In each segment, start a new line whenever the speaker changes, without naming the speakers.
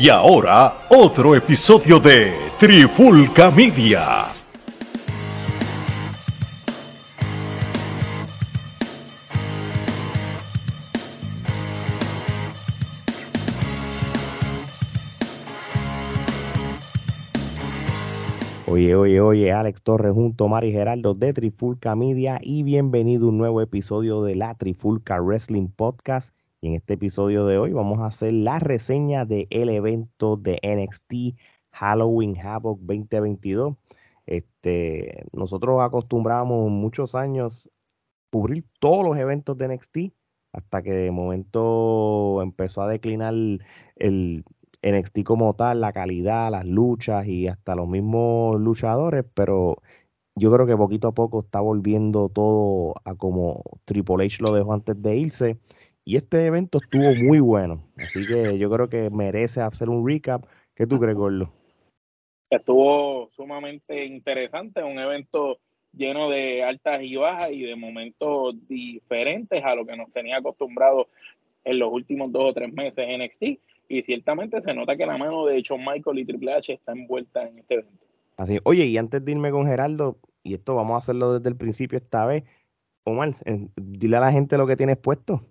Y ahora, otro episodio de Trifulca Media.
Oye, oye, oye, Alex Torres junto a Mari Geraldo de Trifulca Media y bienvenido a un nuevo episodio de la Trifulca Wrestling Podcast. Y en este episodio de hoy vamos a hacer la reseña del evento de NXT Halloween Havoc 2022. Este, nosotros acostumbramos muchos años cubrir todos los eventos de NXT hasta que de momento empezó a declinar el NXT como tal, la calidad, las luchas y hasta los mismos luchadores, pero yo creo que poquito a poco está volviendo todo a como Triple H lo dejó antes de irse y este evento estuvo muy bueno. Así que yo creo que merece hacer un recap. ¿Qué tú crees, Gordo?
Estuvo sumamente interesante, un evento lleno de altas y bajas y de momentos diferentes a lo que nos tenía acostumbrado en los últimos dos o tres meses en NXT. Y ciertamente se nota que la mano de Shawn Michael y Triple H está envuelta en este evento.
Así, oye, y antes de irme con Geraldo, y esto vamos a hacerlo desde el principio esta vez, Omar, dile a la gente lo que tienes puesto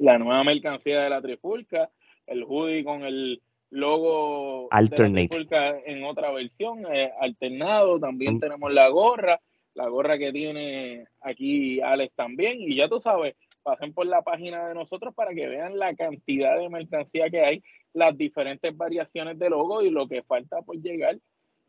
la nueva mercancía de la Trifulca, el hoodie con el logo
Alternate.
de la Trifulca en otra versión, eh, alternado, también mm. tenemos la gorra, la gorra que tiene aquí Alex también, y ya tú sabes, pasen por la página de nosotros para que vean la cantidad de mercancía que hay, las diferentes variaciones de logo y lo que falta por llegar.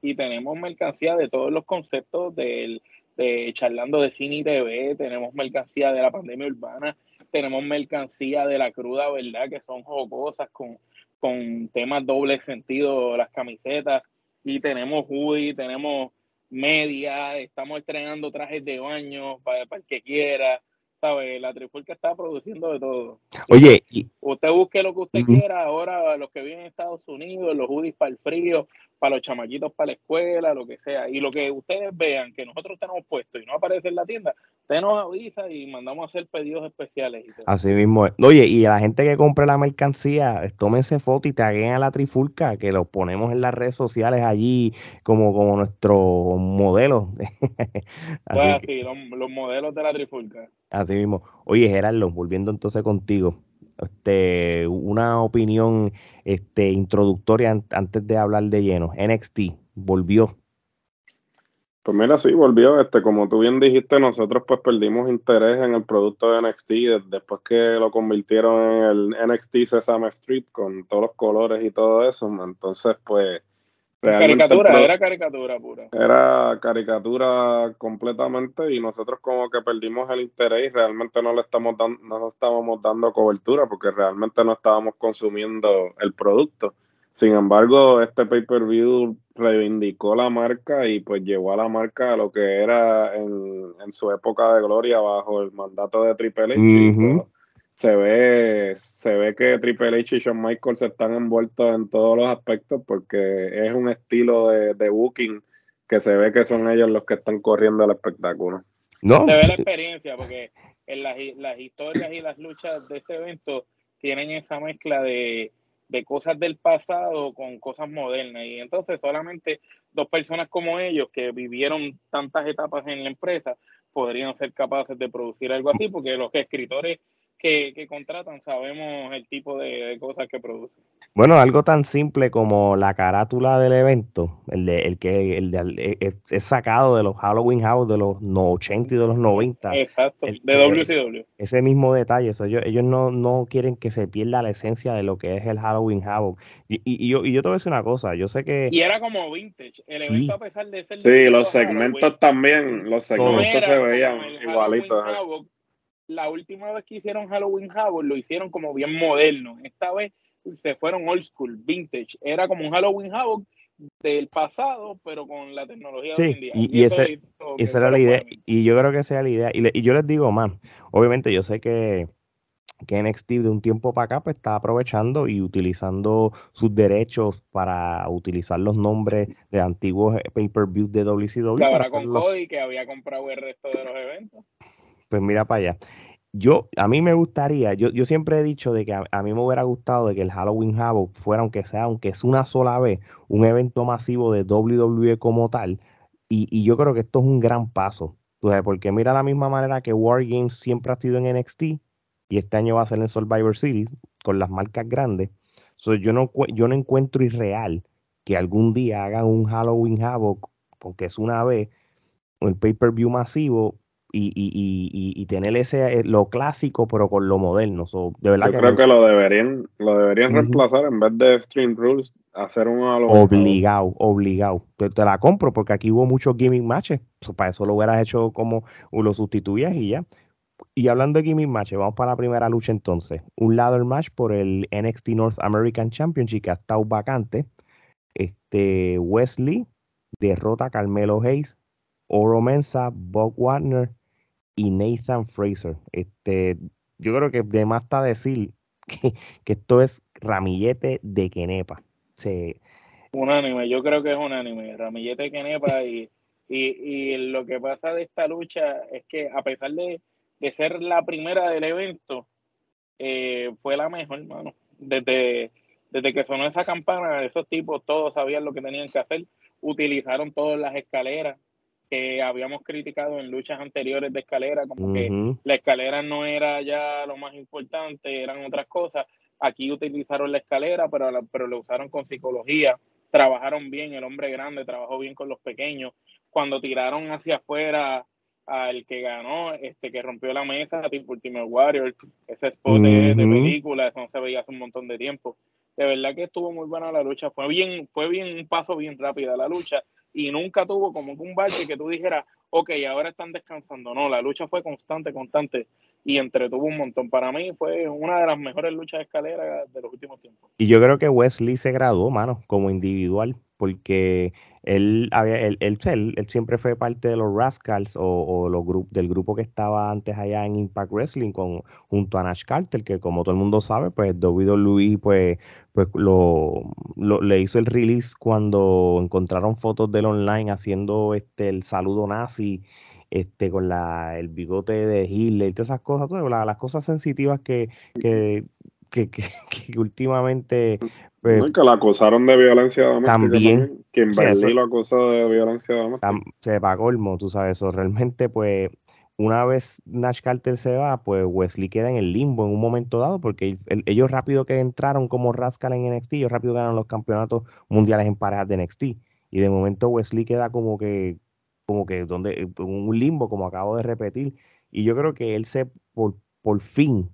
Y tenemos mercancía de todos los conceptos del, de charlando de cine y TV, tenemos mercancía de la pandemia urbana, tenemos mercancía de la cruda, ¿verdad? Que son jocosas con, con temas doble sentido, las camisetas. Y tenemos hoodie, tenemos media, estamos estrenando trajes de baño para, para el que quiera. ¿sabe? La Trifulca está produciendo de todo.
Oye,
usted busque lo que usted quiera. Ahora, los que viven en Estados Unidos, los hoodies para el frío, para los chamaquitos para la escuela, lo que sea. Y lo que ustedes vean que nosotros tenemos puesto y no aparece en la tienda, usted nos avisa y mandamos a hacer pedidos especiales.
Así mismo. Oye, y a la gente que compre la mercancía, tómense foto y taguen a la Trifulca, que lo ponemos en las redes sociales allí como, como nuestro modelo.
así los, los modelos de la Trifulca.
Así mismo. Oye, Gerardo, volviendo entonces contigo este, una opinión este, introductoria antes de hablar de lleno. NXT volvió.
Pues mira, sí, volvió. Este, como tú bien dijiste, nosotros pues perdimos interés en el producto de NXT después que lo convirtieron en el NXT Sesame Street con todos los colores y todo eso. Entonces, pues
caricatura, era caricatura pura.
Era caricatura completamente y nosotros como que perdimos el interés y realmente no le estamos dando, no estábamos dando cobertura porque realmente no estábamos consumiendo el producto. Sin embargo, este pay-per-view reivindicó la marca y pues llevó a la marca a lo que era en, su época de gloria bajo el mandato de Triple H se ve, se ve que Triple H y Shawn Michaels están envueltos en todos los aspectos porque es un estilo de, de booking que se ve que son ellos los que están corriendo el espectáculo.
No. Se ve la experiencia porque en las, las historias y las luchas de este evento tienen esa mezcla de, de cosas del pasado con cosas modernas. Y entonces solamente dos personas como ellos que vivieron tantas etapas en la empresa podrían ser capaces de producir algo así, porque los escritores que, contratan sabemos el tipo de, cosas que producen.
Bueno, algo tan simple como la carátula del evento, el de el que el de, es, sacado de los Halloween House de los 80 y de los 90.
Exacto, de WCW.
Ese mismo detalle, eso, ellos, ellos no, no quieren que se pierda la esencia de lo que es el Halloween House. Y, y, yo, y yo te voy a decir una cosa, yo sé que...
Y era como vintage, el evento a pesar de ser...
Sí, los segmentos también, los segmentos se veían igualitos
la última vez que hicieron Halloween Havoc lo hicieron como bien moderno. Esta vez se fueron old school, vintage. Era como un Halloween Havoc del pasado, pero con la tecnología de hoy en día.
Y, esa era la idea. Y yo creo que esa era la idea. Y, yo les digo más, obviamente yo sé que, que NXT de un tiempo para acá pues, está aprovechando y utilizando sus derechos para utilizar los nombres de antiguos pay-per-view de WCW.
Ahora con Cody que había comprado el resto de los eventos
pues mira para allá. yo, a mí me gustaría, yo, yo siempre he dicho de que a, mí me hubiera gustado de que el Halloween Havoc fuera, aunque sea, aunque es una sola vez, un evento masivo de WWE como tal. Y, y yo creo que esto es un gran paso. Porque mira la misma manera que War Games siempre ha sido en NXT y este año va a ser en Survivor Series con las marcas grandes. yo, no, yo no encuentro irreal que algún día hagan un Halloween Havoc, porque es una vez, el pay-per-view masivo y, y, y, tener ese eh, lo clásico pero con lo moderno. de verdad
Yo creo que lo deberían, lo deberían reemplazar en vez de Stream Rules, hacer un
obligado, obligado. Te, te, la compro porque aquí hubo muchos gaming matches. para eso lo hubieras hecho como lo sustituías y ya. Y hablando de gaming matches, vamos para la primera lucha entonces. Un ladder match por el NXT North American Championship que ha estado vacante. Este Wesley derrota a Carmelo Hayes, Oro Mensa, Bob Wagner y Nathan Fraser. Este, yo creo que de más está decir que, que esto es ramillete de Kenepa. Se...
Unánime, yo creo que es unánime. Ramillete de Kenepa y, y, lo que pasa de esta lucha es que a pesar de, ser la primera del evento, eh, fue la mejor, hermano. Desde, desde que sonó esa campana, esos tipos todos sabían lo que tenían que hacer. Utilizaron todas las escaleras que habíamos criticado en luchas anteriores de escalera, como que la escalera no era ya lo más importante, eran otras cosas. Aquí utilizaron la escalera, pero, la, pero lo usaron con psicología, trabajaron bien, el hombre grande trabajó bien con los pequeños. Cuando tiraron hacia afuera al que ganó, este que rompió la mesa, tipo Ultimate Warrior, ese spot de, película, eso no se veía hace un montón de tiempo. De verdad que estuvo muy buena la lucha, fue bien, fue bien un paso bien rápido la lucha y nunca tuvo como un bache que tú dijeras, ok, ahora están descansando. No, la lucha fue constante, constante y entretuvo un montón. Para mí fue una de las mejores luchas de escalera de los últimos tiempos.
Y yo creo que Wesley se graduó, mano, como individual, porque él, él, él, él, siempre fue parte de los Rascals o, los del grupo que estaba antes allá en Impact Wrestling con, junto a Nash Carter, que como todo el mundo sabe, pues WWE pues, pues lo, le hizo el release cuando encontraron fotos del online haciendo este el saludo nazi este, con la, el bigote de Hitler todas esas cosas, todas las cosas sensitivas que, que, que, que, últimamente...
Pues, que la acusaron de violencia doméstica también. Kimberly lo acusó de violencia doméstica.
se pagó el tú sabes, eso realmente pues una vez Nash Carter se va, pues Wesley queda en el limbo en un momento dado, porque ellos rápido que entraron como Rascal en NXT, ellos rápido ganan los campeonatos mundiales en parejas de NXT. Y de momento Wesley queda como que como que donde, un limbo, como acabo de repetir. Y yo creo que él se, por, por fin,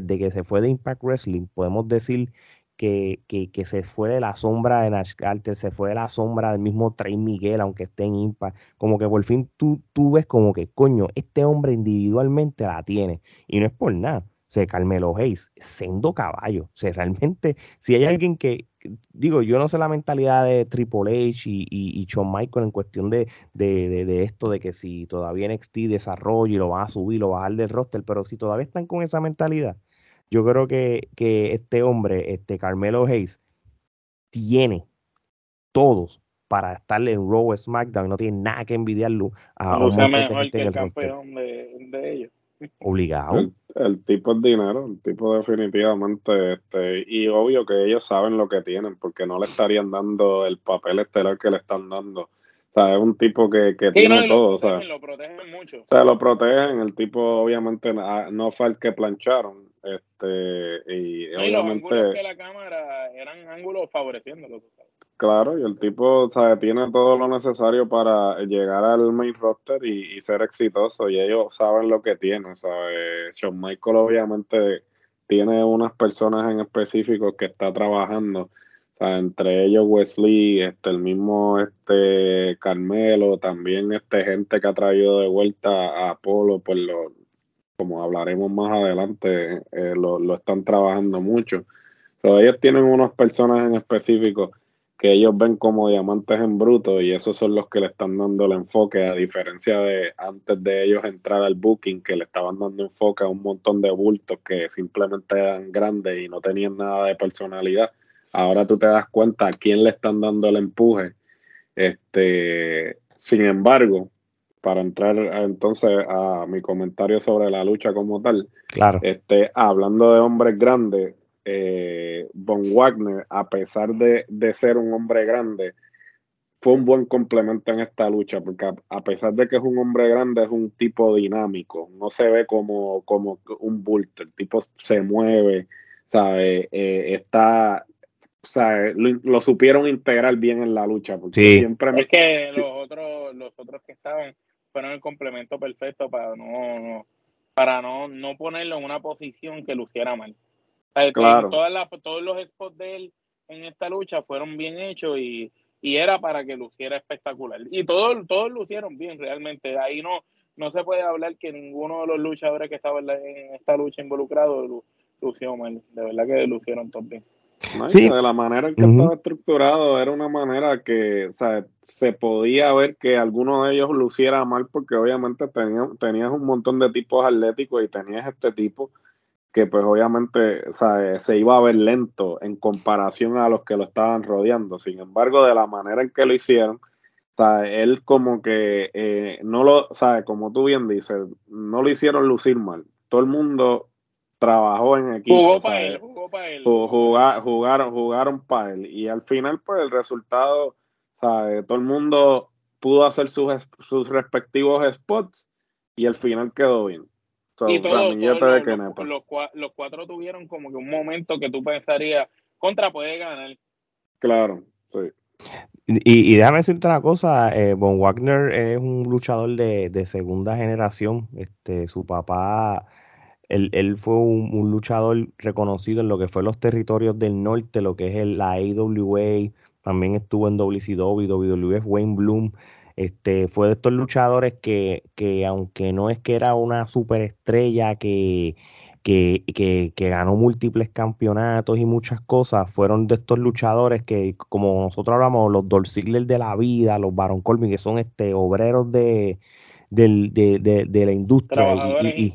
desde que se fue de Impact Wrestling, podemos decir que, que, que, se fue de la sombra de Nash Carter, se fue de la sombra del mismo Trey Miguel, aunque esté en Impact. Como que por fin tú, tú ves como que, coño, este hombre individualmente la tiene. Y no es por nada Carmelo Hayes, sendo caballo. O sea, realmente, si hay alguien que, digo, yo no sé la mentalidad de Triple H y, y, Shawn Michael en cuestión de, de, esto, de que si todavía NXT desarrolla y lo van a subir, lo bajar del roster, pero si todavía están con esa mentalidad, yo creo que, que este hombre, este Carmelo Hayes, tiene todos para estarle en Raw SmackDown, no tiene nada que envidiarlo
a un mejor que el campeón de ellos.
Obligado.
El, tipo es dinero, el tipo definitivamente, este, y obvio que ellos saben lo que tienen, porque no le estarían dando el papel estelar que le están dando. O sea, es un tipo que, tiene todo. o sea,
lo protegen mucho.
O sea, lo protegen. El tipo, obviamente, no fue el que plancharon. Este, y, obviamente. Los
ángulos que la cámara eran ángulos favoreciéndolo.
Claro, y el tipo tiene todo lo necesario para llegar al main roster y, ser exitoso, y ellos saben lo que tienen. ¿sabe? Shawn Michael obviamente tiene unas personas en específico que está trabajando, entre ellos Wesley, este, el mismo este Carmelo, también este gente que ha traído de vuelta a Apolo, pues lo, como hablaremos más adelante, eh, lo, lo, están trabajando mucho. ellos tienen unas personas en específico que ellos ven como diamantes en bruto y esos son los que le están dando el enfoque, a diferencia de antes de ellos entrar al booking, que le estaban dando enfoque a un montón de bultos que simplemente eran grandes y no tenían nada de personalidad. Ahora tú te das cuenta a quién le están dando el empuje. Este, sin embargo, para entrar entonces a mi comentario sobre la lucha como tal.
Claro.
Este, hablando de hombres grandes, eh, Von Wagner, a pesar de, ser un hombre grande, fue un buen complemento en esta lucha, porque a, pesar de que es un hombre grande, es un tipo dinámico, no se ve como, como un bulto, el tipo se mueve, ¿sabe? Eh, está, lo, supieron integrar bien en la lucha, porque siempre...
Es que los, otros, los otros que estaban fueron el complemento perfecto para no, para no, no ponerlo en una posición que luciera mal.
Claro.
todos los spots de él en esta lucha fueron bien hechos y, era para que luciera espectacular. Y todos, todos lucieron bien realmente. Ahí no, no se puede hablar que ninguno de los luchadores que estaban en esta lucha involucrado lució mal. De verdad que lucieron todos bien.
De la manera en que estaba estructurado, era una manera que se podía ver que alguno de ellos luciera mal, porque obviamente tenías, tenías un montón de tipos atléticos y tenías este tipo que, pues, obviamente se iba a ver lento en comparación a los que lo estaban rodeando. Sin embargo, de la manera en que lo hicieron, él como que eh, no lo, sabe como tú bien dices, no lo hicieron lucir mal. Todo el mundo trabajó en equipo.
Jugó para él, jugó para él.
jugaron, jugaron para él. Y al final, pues el resultado, ¿sabe? todo el mundo pudo hacer sus, sus respectivos spots y al final quedó bien.
Y todos los, los, cuatro tuvieron como que un momento que tú pensarías, contra puede ganar.
Claro, sí.
Y, déjame decirte una cosa, eh, Von Wagner es un luchador de, de segunda generación. Este, su papá él, fue un, luchador reconocido en lo que fue los territorios del norte, lo que es el, la AWA, también estuvo en WCW, WWF, Wayne Bloom. Este, fue de estos luchadores que, que aunque no es que era una superestrella que, que, que, que, ganó múltiples campeonatos y muchas cosas, fueron de estos luchadores que, como nosotros hablamos, los Dolph de la vida, los Baron Corbin, que son este obreros de, del, de, de, de, la industria.
y,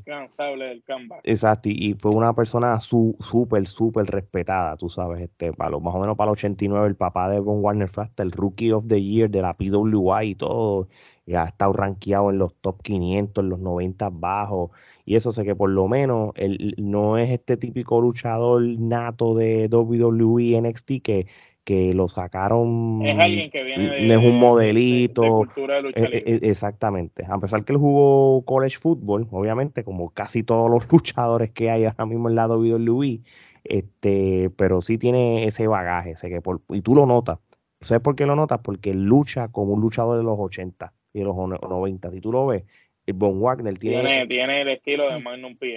del
Exacto, y, fue una persona súper, súper respetada, tú sabes, este, para más o menos para el 89, el papá de Von Warner fue hasta el Rookie of the Year de la PWI y todo, y ha estado rankeado en los top 500, en los 90 bajos, y eso sé que por lo menos él no es este típico luchador nato de WWE NXT que que lo sacaron.
Es alguien que viene de. Es
un modelito. De, eh, eh, exactamente. A pesar que él jugó college football, obviamente, como casi todos los luchadores que hay ahora mismo en la WWE, este, pero sí tiene ese bagaje. Sé que por, y tú lo notas. ¿Sabes por qué lo notas? Porque lucha como un luchador de los 80 y de los 90. Si tú lo ves, el Von Wagner
tiene. Tiene, el estilo de Magnum PA.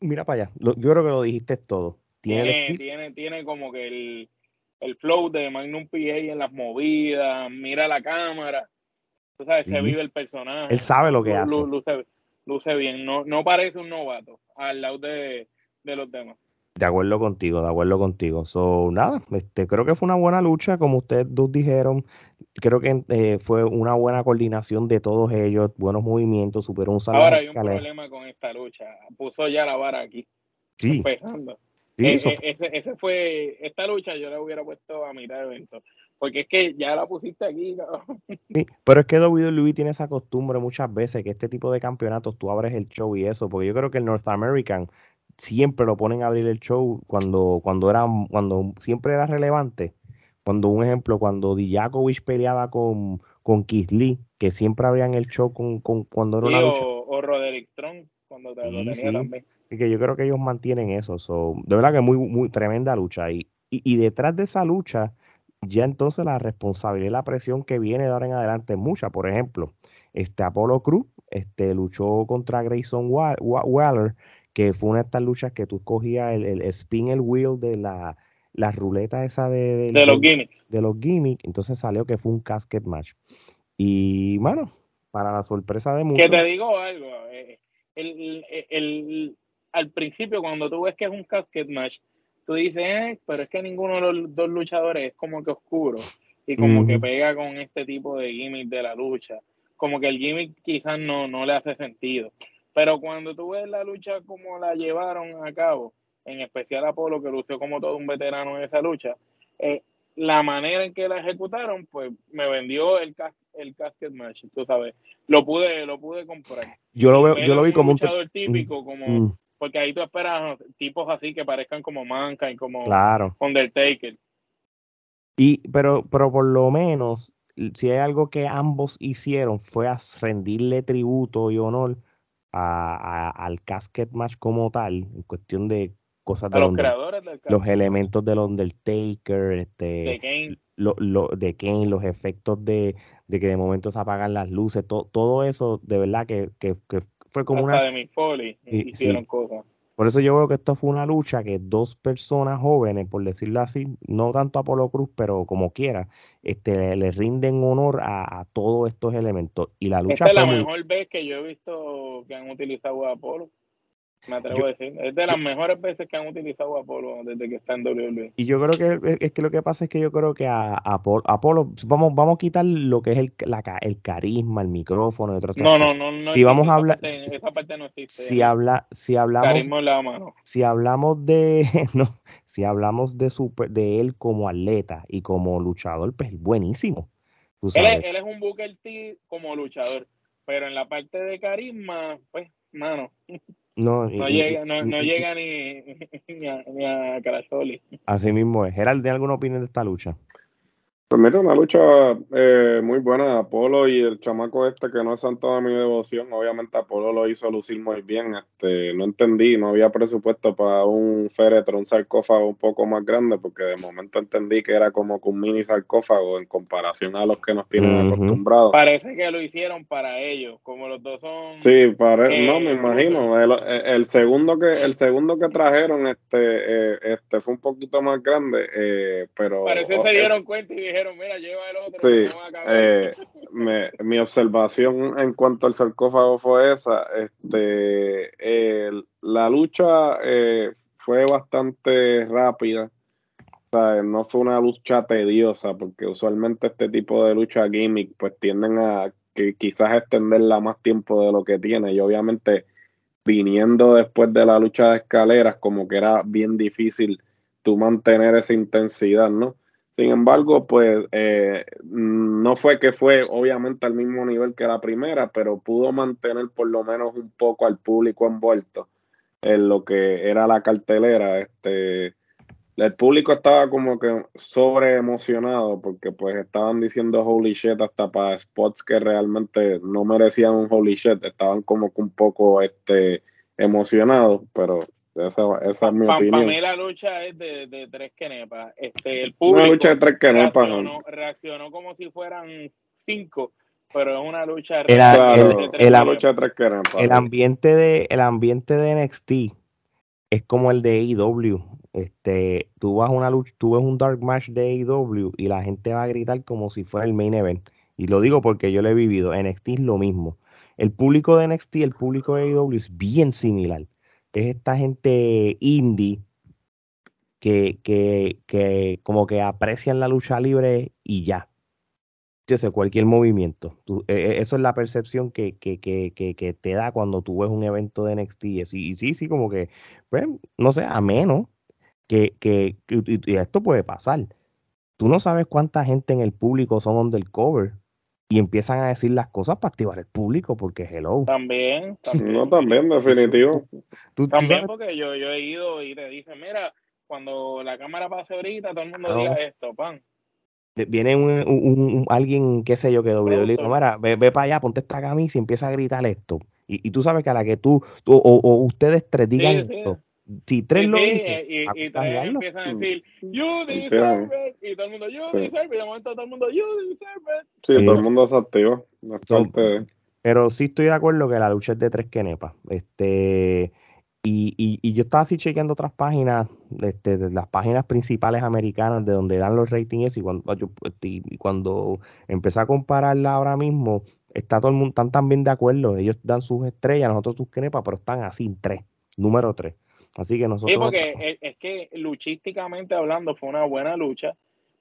Mira para allá. yo creo que lo dijiste todo.
Tiene, tiene, tiene como que el el flow de Magnum PA en las movidas, mira la cámara, tú sabes, se vive el personaje.
Él sabe lo que hace.
Luce, bien, no, no parece un novato al lado de, los demás.
De acuerdo contigo, de acuerdo contigo. So, nada, este, creo que fue una buena lucha, como ustedes dos dijeron. Creo que eh, fue una buena coordinación de todos ellos, buenos movimientos, superó un
salón. Ahora hay un problema con esta lucha. Puso ya la vara aquí.
Sí.
Empezando. Eh, eh, ese, fue, esta lucha yo la hubiera puesto a mitad de evento, porque es que ya la pusiste aquí.
pero es que WWE tiene esa costumbre muchas veces que este tipo de campeonatos tú abres el show y eso, porque yo creo que el North American siempre lo ponen a abrir el show cuando, cuando era, cuando siempre era relevante. Cuando, un ejemplo, cuando Dijakovic peleaba con, con Lee, que siempre abrían el show con, con cuando era una lucha.
O, Roderick Strong, cuando te, lo tenía también.
Que yo creo que ellos mantienen eso. So, de verdad que muy, muy tremenda lucha. Y, y, detrás de esa lucha, ya entonces la responsabilidad y la presión que viene de ahora en adelante es mucha. Por ejemplo, este Apolo Cruz este, luchó contra Grayson Waller, que fue una de estas luchas que tú cogías el, el spin, el wheel de la, la ruleta esa de,
de, los gimmicks.
De los gimmicks. Entonces salió que fue un casket match. Y bueno, para la sorpresa de muchos.
Que te digo algo. Eh, el, el, al principio, cuando tú ves que es un casket match, tú dices, eh, pero es que ninguno de los dos luchadores es como que oscuro y como que pega con este tipo de gimmick de la lucha. Como que el gimmick quizás no, no le hace sentido. Pero cuando tú ves la lucha como la llevaron a cabo, en especial Apolo, que lució como todo un veterano en esa lucha, eh, la manera en que la ejecutaron, pues me vendió el, el casket match, tú sabes. Lo pude, lo pude comprar.
Yo lo veo, yo lo vi como un
luchador típico, como mm. Porque ahí tú esperas tipos así que parezcan como Manka y como
claro.
Undertaker.
Y, pero, pero por lo menos, si hay algo que ambos hicieron fue rendirle tributo y honor a, al casket match como tal, en cuestión de cosas
de los creadores
los elementos del Undertaker, este,
de Kane,
lo, lo, de Kane los efectos de, de, que de momento se apagan las luces, todo eso de verdad que, que, que fue como
Hasta
una...
de Mick Foley hicieron cosas.
Por eso yo veo que esto fue una lucha que dos personas jóvenes, por decirlo así, no tanto Apolo Cruz, pero como quiera, este, le, rinden honor a, todos estos elementos. Y la lucha
Esta es la mejor vez que yo he visto que han utilizado a Apolo. Me atrevo a decir. Es de las mejores veces que han utilizado a Apolo desde que está en WWE.
Y yo creo que es que lo que pasa es que yo creo que a, Apolo, vamos, vamos a quitar lo que es el, el carisma, el micrófono, y otras
no, no, no, no.
Si vamos a hablar,
esa parte no existe.
Si habla, si hablamos,
la mano.
si hablamos de, no, si hablamos de super, de él como atleta y como luchador, pues buenísimo.
Él es, él es un Booker T como luchador, pero en la parte de carisma, pues, mano.
No,
no, llega, no, no llega ni, ni, a, ni a Caracholi.
Así mismo es. Gerald, ¿tiene alguna opinión de esta lucha?
Pues mira, una lucha eh, muy buena. Apolo y el chamaco este que no es santo de mi devoción, obviamente Apolo lo hizo lucir muy bien. Este, no entendí, no había presupuesto para un féretro, un sarcófago un poco más grande, porque de momento entendí que era como un mini sarcófago en comparación a los que nos tienen acostumbrados.
Parece que lo hicieron para ellos, como los dos son.
Sí, pare... no me imagino. El, segundo que el segundo que trajeron, este, eh, este fue un poquito más grande, eh, pero.
Parece que se dieron cuenta y dijeron mira, lleva el otro.
Sí, eh, mi observación en cuanto al sarcófago fue esa. Este, la lucha eh, fue bastante rápida. no fue una lucha tediosa, porque usualmente este tipo de lucha gimmick pues tienden a que quizás extenderla más tiempo de lo que tiene. Y obviamente viniendo después de la lucha de escaleras, como que era bien difícil tú mantener esa intensidad, ¿no? Sin embargo, pues eh, no fue que fue obviamente al mismo nivel que la primera, pero pudo mantener por lo menos un poco al público envuelto en lo que era la cartelera. Este, el público estaba como que sobre emocionado porque pues estaban diciendo holy shit hasta para spots que realmente no merecían un holy shit, estaban como que un poco este, emocionados, pero esa, esa es mi opinión.
Para mí la lucha es de, de tres quenepas. Este, el público
una lucha de tres quenepas.
Reaccionó, como si fueran cinco, pero es una lucha,
el,
de,
tres el, lucha de tres quenepas. El ambiente de, el ambiente de NXT es como el de AEW. Este, tú vas una lucha, tú ves un dark match de AEW y la gente va a gritar como si fuera el main event. Y lo digo porque yo lo he vivido. NXT es lo mismo. El público de NXT, el público de AEW es bien similar es esta gente indie que, que, que como que aprecian la lucha libre y ya. Yo sé, cualquier movimiento. E, e, eso es la percepción que, que, que, te da cuando tú ves un evento de NXT. Y, sí, sí, como que, pues, no sé, a menos que, que, y esto puede pasar. Tú no sabes cuánta gente en el público son undercover y empiezan a decir las cosas para activar el público, porque hello.
También, también.
No, también, definitivo.
también porque yo, yo he ido y te dicen, mira, cuando la cámara pase ahorita, todo el mundo diga esto, pan.
Viene un, un, alguien, qué sé yo, que doble le digo, mira, ve, ve, para allá, ponte esta camisa y empieza a gritar esto. Y, y tú sabes que a la que tú, o, o, ustedes tres digan esto, si tres lo dicen,
y, y, empiezan a decir, you deserve it, y todo el mundo, you deserve it, y de momento todo el mundo, you deserve it.
Sí, todo el mundo se activa.
pero sí estoy de acuerdo que la lucha es de tres quenepas. Este, y, y, y, yo estaba así chequeando otras páginas, este, de las páginas principales americanas de donde dan los ratings y cuando, yo, y cuando empecé a compararla ahora mismo, está todo el mundo, están también de acuerdo. Ellos dan sus estrellas, nosotros sus quenepas, pero están así, tres, número tres. Así que nosotros.
Sí, porque es, que luchísticamente hablando fue una buena lucha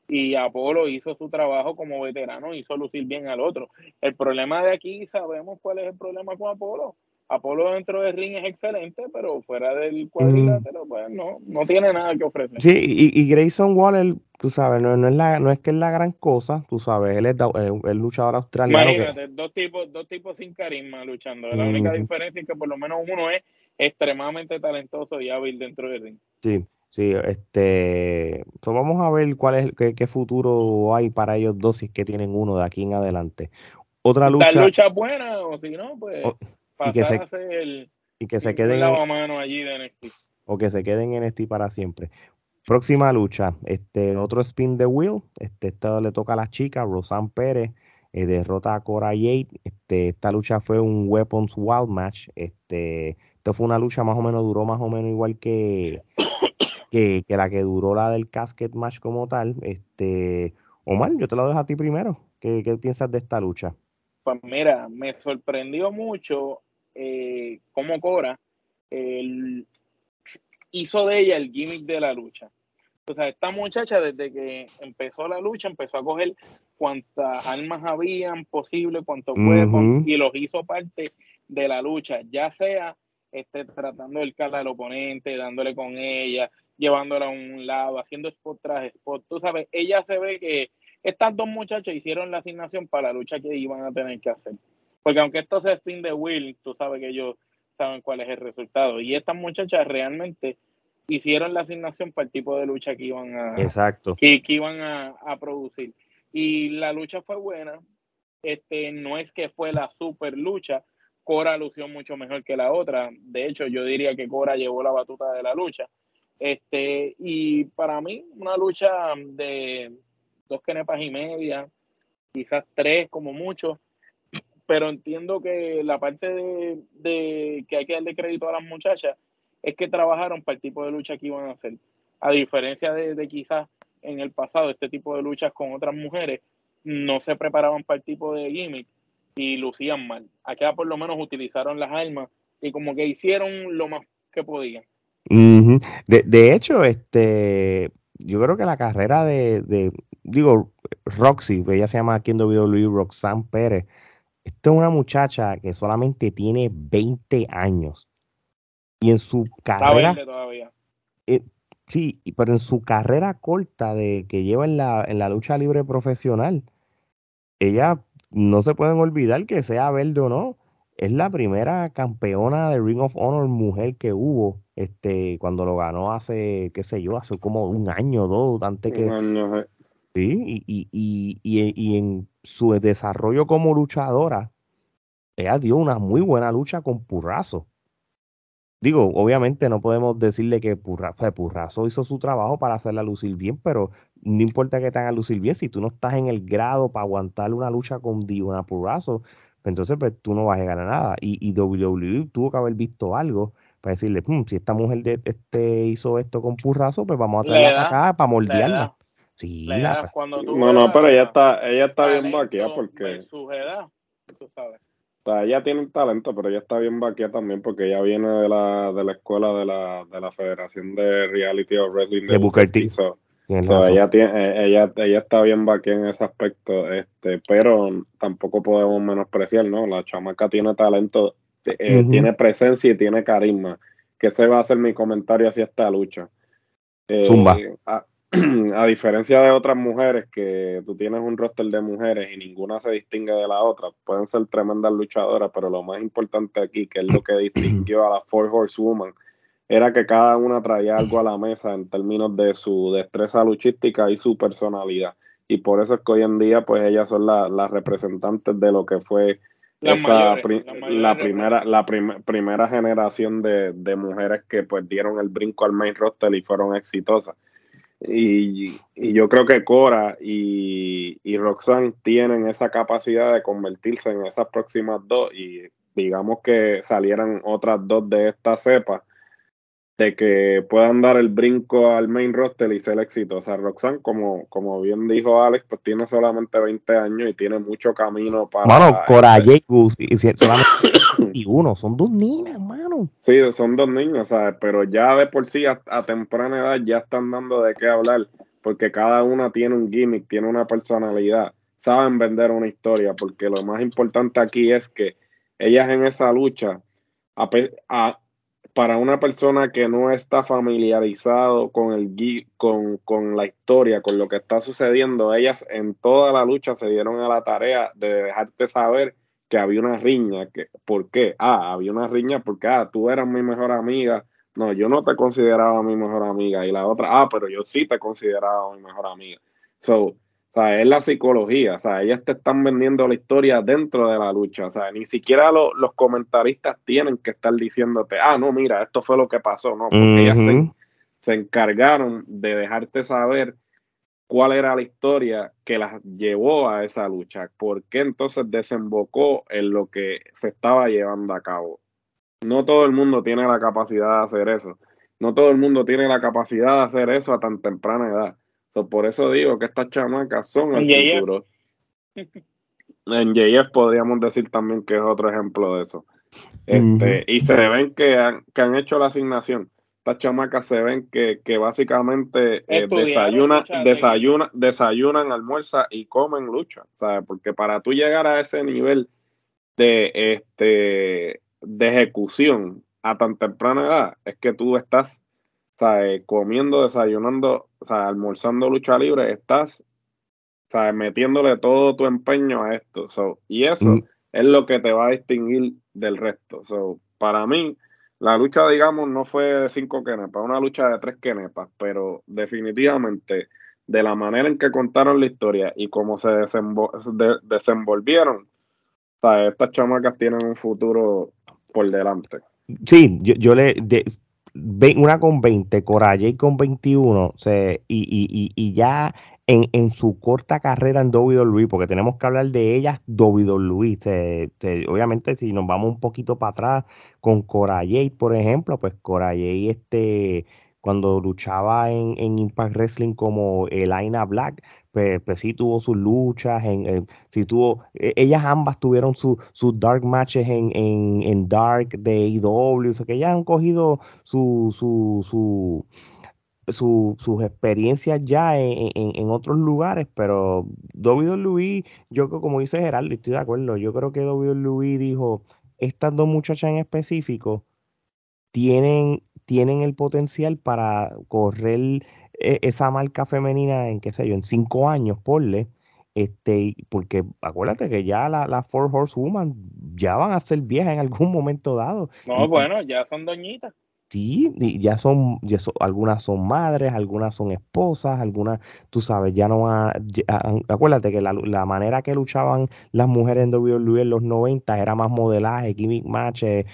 y Apolo hizo su trabajo como veterano, hizo lucir bien al otro. El problema de aquí, sabemos cuál es el problema con Apolo. Apolo dentro del ring es excelente, pero fuera del cuadrilátero, mm. pues no, no tiene nada que ofrecer.
Sí, y, Grayson Waller tú sabes, no, no, es la, no es que es la gran cosa, tú sabes, él es el, luchador australiano.
Imagínate, dos, tipos, dos tipos sin carisma luchando. La única diferencia es que por lo menos uno es extremadamente talentoso y hábil dentro del ring.
Sí, sí, este, vamos a ver cuál es, qué, qué, futuro hay para ellos dos si es que tienen uno de aquí en adelante. Otra lucha.
La lucha buena, o si no, pues
y que se, el, y que se queden
allí de
O que se queden en NXT para siempre. Próxima lucha, este, otro spin de Will, este, esto le toca a la chica, Rosanne Pérez, eh, derrota a Cora Yate, este, esta lucha fue un Weapons Wild Match, este, esto fue una lucha más o menos, duró más o menos igual que, que, la que duró la del Casket Match como tal, este, Omar, yo te lo dejo a ti primero, ¿qué, qué piensas de esta lucha?
Pues mira, me sorprendió mucho eh, cómo Cora hizo de ella el gimmick de la lucha. O sea, esta muchacha desde que empezó la lucha empezó a coger cuantas armas habían posible, cuantos weapons, y los hizo parte de la lucha, ya sea este, tratando el cara del oponente, dándole con ella, llevándola a un lado, haciendo spot tras spot. Tú sabes, ella se ve que estas dos muchachas hicieron la asignación para la lucha que iban a tener que hacer. Porque aunque esto sea spin de Will, tú sabes que ellos saben cuál es el resultado. Y estas muchachas realmente hicieron la asignación para el tipo de lucha que iban a,
Exacto.
Que, iban a, producir. Y la lucha fue buena. Este, no es que fue la super lucha. Cora lució mucho mejor que la otra. De hecho, yo diría que Cora llevó la batuta de la lucha. Este, y para mí, una lucha de dos kenepas y media, quizás tres como mucho, pero entiendo que la parte de, de que hay que darle crédito a las muchachas es que trabajaron para el tipo de lucha que iban a hacer. A diferencia de, quizás en el pasado, este tipo de luchas con otras mujeres no se preparaban para el tipo de gimmick y lucían mal. Acá por lo menos utilizaron las armas y como que hicieron lo más que podían.
de, de, hecho, este, yo creo que la carrera de, digo, Roxy, ella se llama aquí en WWE Roxanne Pérez. Esta es una muchacha que solamente tiene 20 años y en su carrera. Eh, sí, pero en su carrera corta de que lleva en la, en la lucha libre profesional, ella no se pueden olvidar que sea verde o no. Es la primera campeona de Ring of Honor mujer que hubo, este, cuando lo ganó hace, qué sé yo, hace como un año o dos, antes que. Sí, y, y, y, y en su desarrollo como luchadora, ella dio una muy buena lucha con Purrazo. Digo, obviamente no podemos decirle que Purrazo hizo su trabajo para hacerla lucir bien, pero no importa que te haga lucir bien, si tú no estás en el grado para aguantar una lucha con Diona Purrazo, pues entonces pues, tú no vas a ganar nada. Y, y WWE tuvo que haber visto algo para decirle, hmm, si esta mujer de, este hizo esto con Purrazo, pues vamos a traerla acá para moldearla. Sí,
la, cuando
no, no, pero ella está, ella está bien vaqueada porque...
Su edad, tú sabes
sea, ella tiene un talento, pero ella está bien vaquea también porque ella viene de la, de la escuela de la, de la Federación de Reality of Wrestling
de, Booker T.
ella, tiene, eh, ella, ella está bien vaquea en ese aspecto, este, pero tampoco podemos menospreciar, ¿no? La chamaca tiene talento, eh, tiene presencia y tiene carisma. Que ese va a ser mi comentario hacia esta lucha.
Eh, Zumba.
a diferencia de otras mujeres, que tú tienes un roster de mujeres y ninguna se distingue de la otra, pueden ser tremendas luchadoras, pero lo más importante aquí, que es lo que distinguió a la Four Horsewoman, era que cada una traía algo a la mesa en términos de su destreza luchística y su personalidad. Y por eso es que hoy en día, pues ellas son las representantes de lo que fue esa la primera la primera generación de, de, mujeres que pues dieron el brinco al main roster y fueron exitosas y, yo creo que Cora y, y, Roxanne tienen esa capacidad de convertirse en esas próximas dos y digamos que salieran otras dos de esta cepa de que puedan dar el brinco al main roster y ser exitosa. Roxanne, como, como bien dijo Alex, pues tiene solamente 20 años y tiene mucho camino para...
Bueno, Cora y solamente uno, son dos niñas,
Sí, son dos niñas, ¿sabes? Pero ya de por sí a, temprana edad ya están dando de qué hablar, porque cada una tiene un gimmick, tiene una personalidad, saben vender una historia, porque lo más importante aquí es que ellas en esa lucha, para una persona que no está familiarizado con, el, con, con la historia, con lo que está sucediendo, ellas en toda la lucha se dieron a la tarea de dejarte saber que había una riña. Que, ¿Por qué? Ah, había una riña porque, ah, tú eras mi mejor amiga. No, yo no te consideraba mi mejor amiga. Y la otra, ah, pero yo sí te consideraba mi mejor amiga. So, o sea, es la psicología, o sea, ellas te están vendiendo la historia dentro de la lucha, o sea, ni siquiera los comentaristas tienen que estar diciéndote, ah, no, mira, esto fue lo que pasó, no, porque ellas se, se, encargaron de dejarte saber cuál era la historia que las llevó a esa lucha, por qué entonces desembocó en lo que se estaba llevando a cabo. No todo el mundo tiene la capacidad de hacer eso, no todo el mundo tiene la capacidad de hacer eso a tan temprana edad por eso digo que estas chamacas son el futuro. En JF podríamos decir también que es otro ejemplo de eso. Este, Y se ven que han, que han hecho la asignación. Estas chamacas se ven que, que básicamente eh, desayunan, desayuna, desayunan, almuerzan y comen lucha. ¿sabes? Porque para tú llegar a ese nivel de, este, de ejecución a tan temprana edad, es que tú estás ¿sabes? comiendo, desayunando, o sea, almorzando lucha libre, estás ¿sabes? metiéndole todo tu empeño a esto. y eso mm. es lo que te va a distinguir del resto. So, para mí, la lucha, digamos, no fue de cinco quenepas, una lucha de tres quenepas, pero definitivamente de la manera en que contaron la historia y cómo se desenvolvieron, estas chamacas tienen un futuro por delante.
Sí, yo, yo le, una con 20, Corayay con 21, y, ya en, su corta carrera en WWE, porque tenemos que hablar de ellas WWE, obviamente si nos vamos un poquito para atrás con Corayay, por ejemplo, pues Corayay este cuando luchaba en, en, Impact Wrestling como Elena Black, pues, pues, sí tuvo sus luchas, en, tuvo, e, ellas ambas tuvieron sus dark matches en, en, Dark de IW, o sea que ellas han cogido su, su, su, sus experiencias ya en, otros lugares, pero WWE, yo creo, como dice Gerardo, estoy de acuerdo, yo creo que WWE dijo, estas dos muchachas en específico tienen, tienen el potencial para correr e, esa marca femenina en, qué sé yo, en cinco años, porle, este, porque acuérdate que ya la, la Four Horsewoman ya van a ser viejas en algún momento dado.
No, bueno, ya son doñitas.
Sí, y ya son, algunas son madres, algunas son esposas, algunas, tú sabes, ya no van acuérdate que la, la, manera que luchaban las mujeres en WWE en los 90 era más modelaje, gimmick match, eh,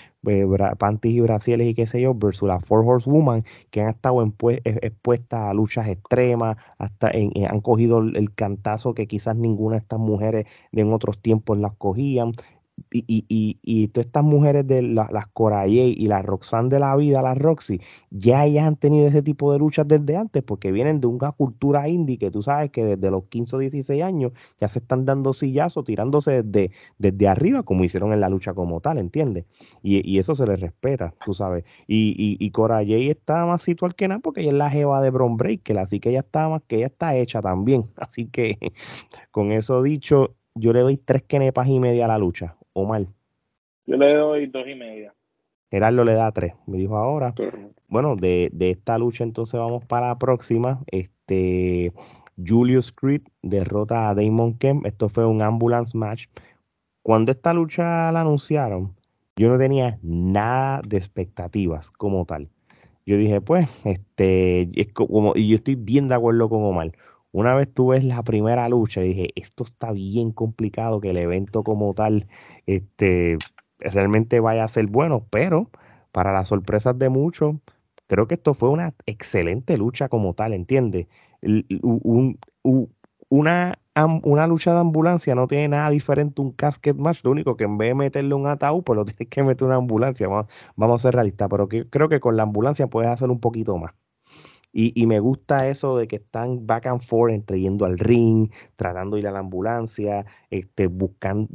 panties y brasiles y qué sé yo, versus la Four Horsewoman, que han estado e, expuestas a luchas extremas, hasta han cogido el cantazo que quizás ninguna de estas mujeres de en otros tiempos las cogían y, y, y, todas estas mujeres de las Coraye y la Roxanne de la vida, la Roxy, ya ellas han tenido ese tipo de luchas desde antes porque vienen de una cultura indie que tú sabes que desde los 15 o 16 años ya se están dando sillazos, tirándose desde, desde arriba como hicieron en la lucha como tal, ¿entiendes? Y, y eso se les respeta, tú sabes. Y, y, y está más situal que nada porque ella es la jeva de Bron Breaker, así que ella está más que ella está hecha también. Así que con eso dicho, yo le doy tres quenepas y media a la lucha mal
Yo le doy dos y media.
Gerardo le da tres, me dijo ahora. Bueno, de, esta lucha entonces vamos para la próxima. Este Julius Creed derrota a Damon Kemp. Esto fue un ambulance match. Cuando esta lucha la anunciaron, yo no tenía nada de expectativas como tal. Yo dije, pues, este, es como, y yo estoy bien de acuerdo con Omar una vez tú ves la primera lucha, dije, esto está bien complicado que el evento como tal este, realmente vaya a ser bueno, pero para las sorpresas de muchos, creo que esto fue una excelente lucha como tal, ¿entiendes? una, una lucha de ambulancia no tiene nada diferente a un casket match, lo único que en vez de meterle un ataúd, pues lo tienes que meter una ambulancia, vamos, vamos a ser realistas, pero creo que con la ambulancia puedes hacer un poquito más. Y, me gusta eso de que están back and forth entre yendo al ring, tratando de ir a la ambulancia, este, buscando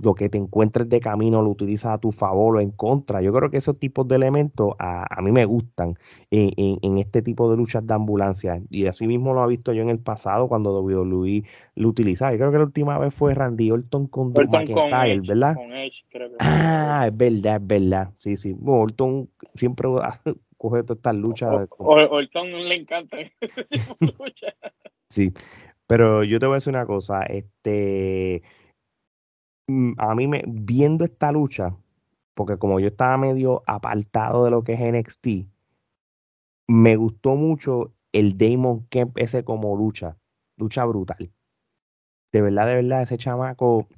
lo que te encuentres de camino, lo utilizas a tu favor o en contra. Yo creo que esos tipos de elementos a, mí me gustan en, este tipo de luchas de ambulancia. Y así mismo lo he visto yo en el pasado cuando WWE lo utilizaba. Yo creo que la última vez fue Randy Orton con Drew McIntyre, ¿verdad? ah, es verdad, es verdad. Sí, sí. Orton siempre coge todas estas luchas.
Orton le encanta
Sí, pero yo te voy a decir una cosa, este, mm, a mí me, viendo esta lucha, porque como yo estaba medio apartado de lo que es NXT, me gustó mucho el Damon Kemp ese como lucha, lucha brutal. De verdad, de verdad, ese chamaco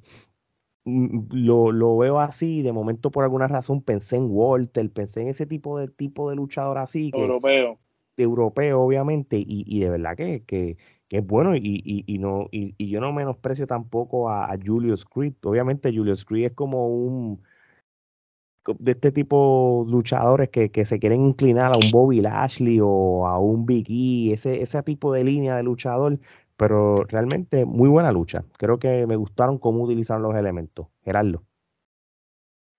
lo, lo, veo así, de momento por alguna razón pensé en Walter, pensé en ese tipo de tipo de luchador así.
Que, europeo.
Europeo, obviamente, y, y de verdad que, que, que es bueno, y, y, no, y, yo no menosprecio tampoco a, a, Julius Creed. Obviamente, Julius Creed es como un de este tipo de luchadores que, que se quieren inclinar a un Bobby Lashley o a un Big E, ese, ese tipo de línea de luchador, pero realmente muy buena lucha. Creo que me gustaron cómo utilizaron los elementos. Gerardo.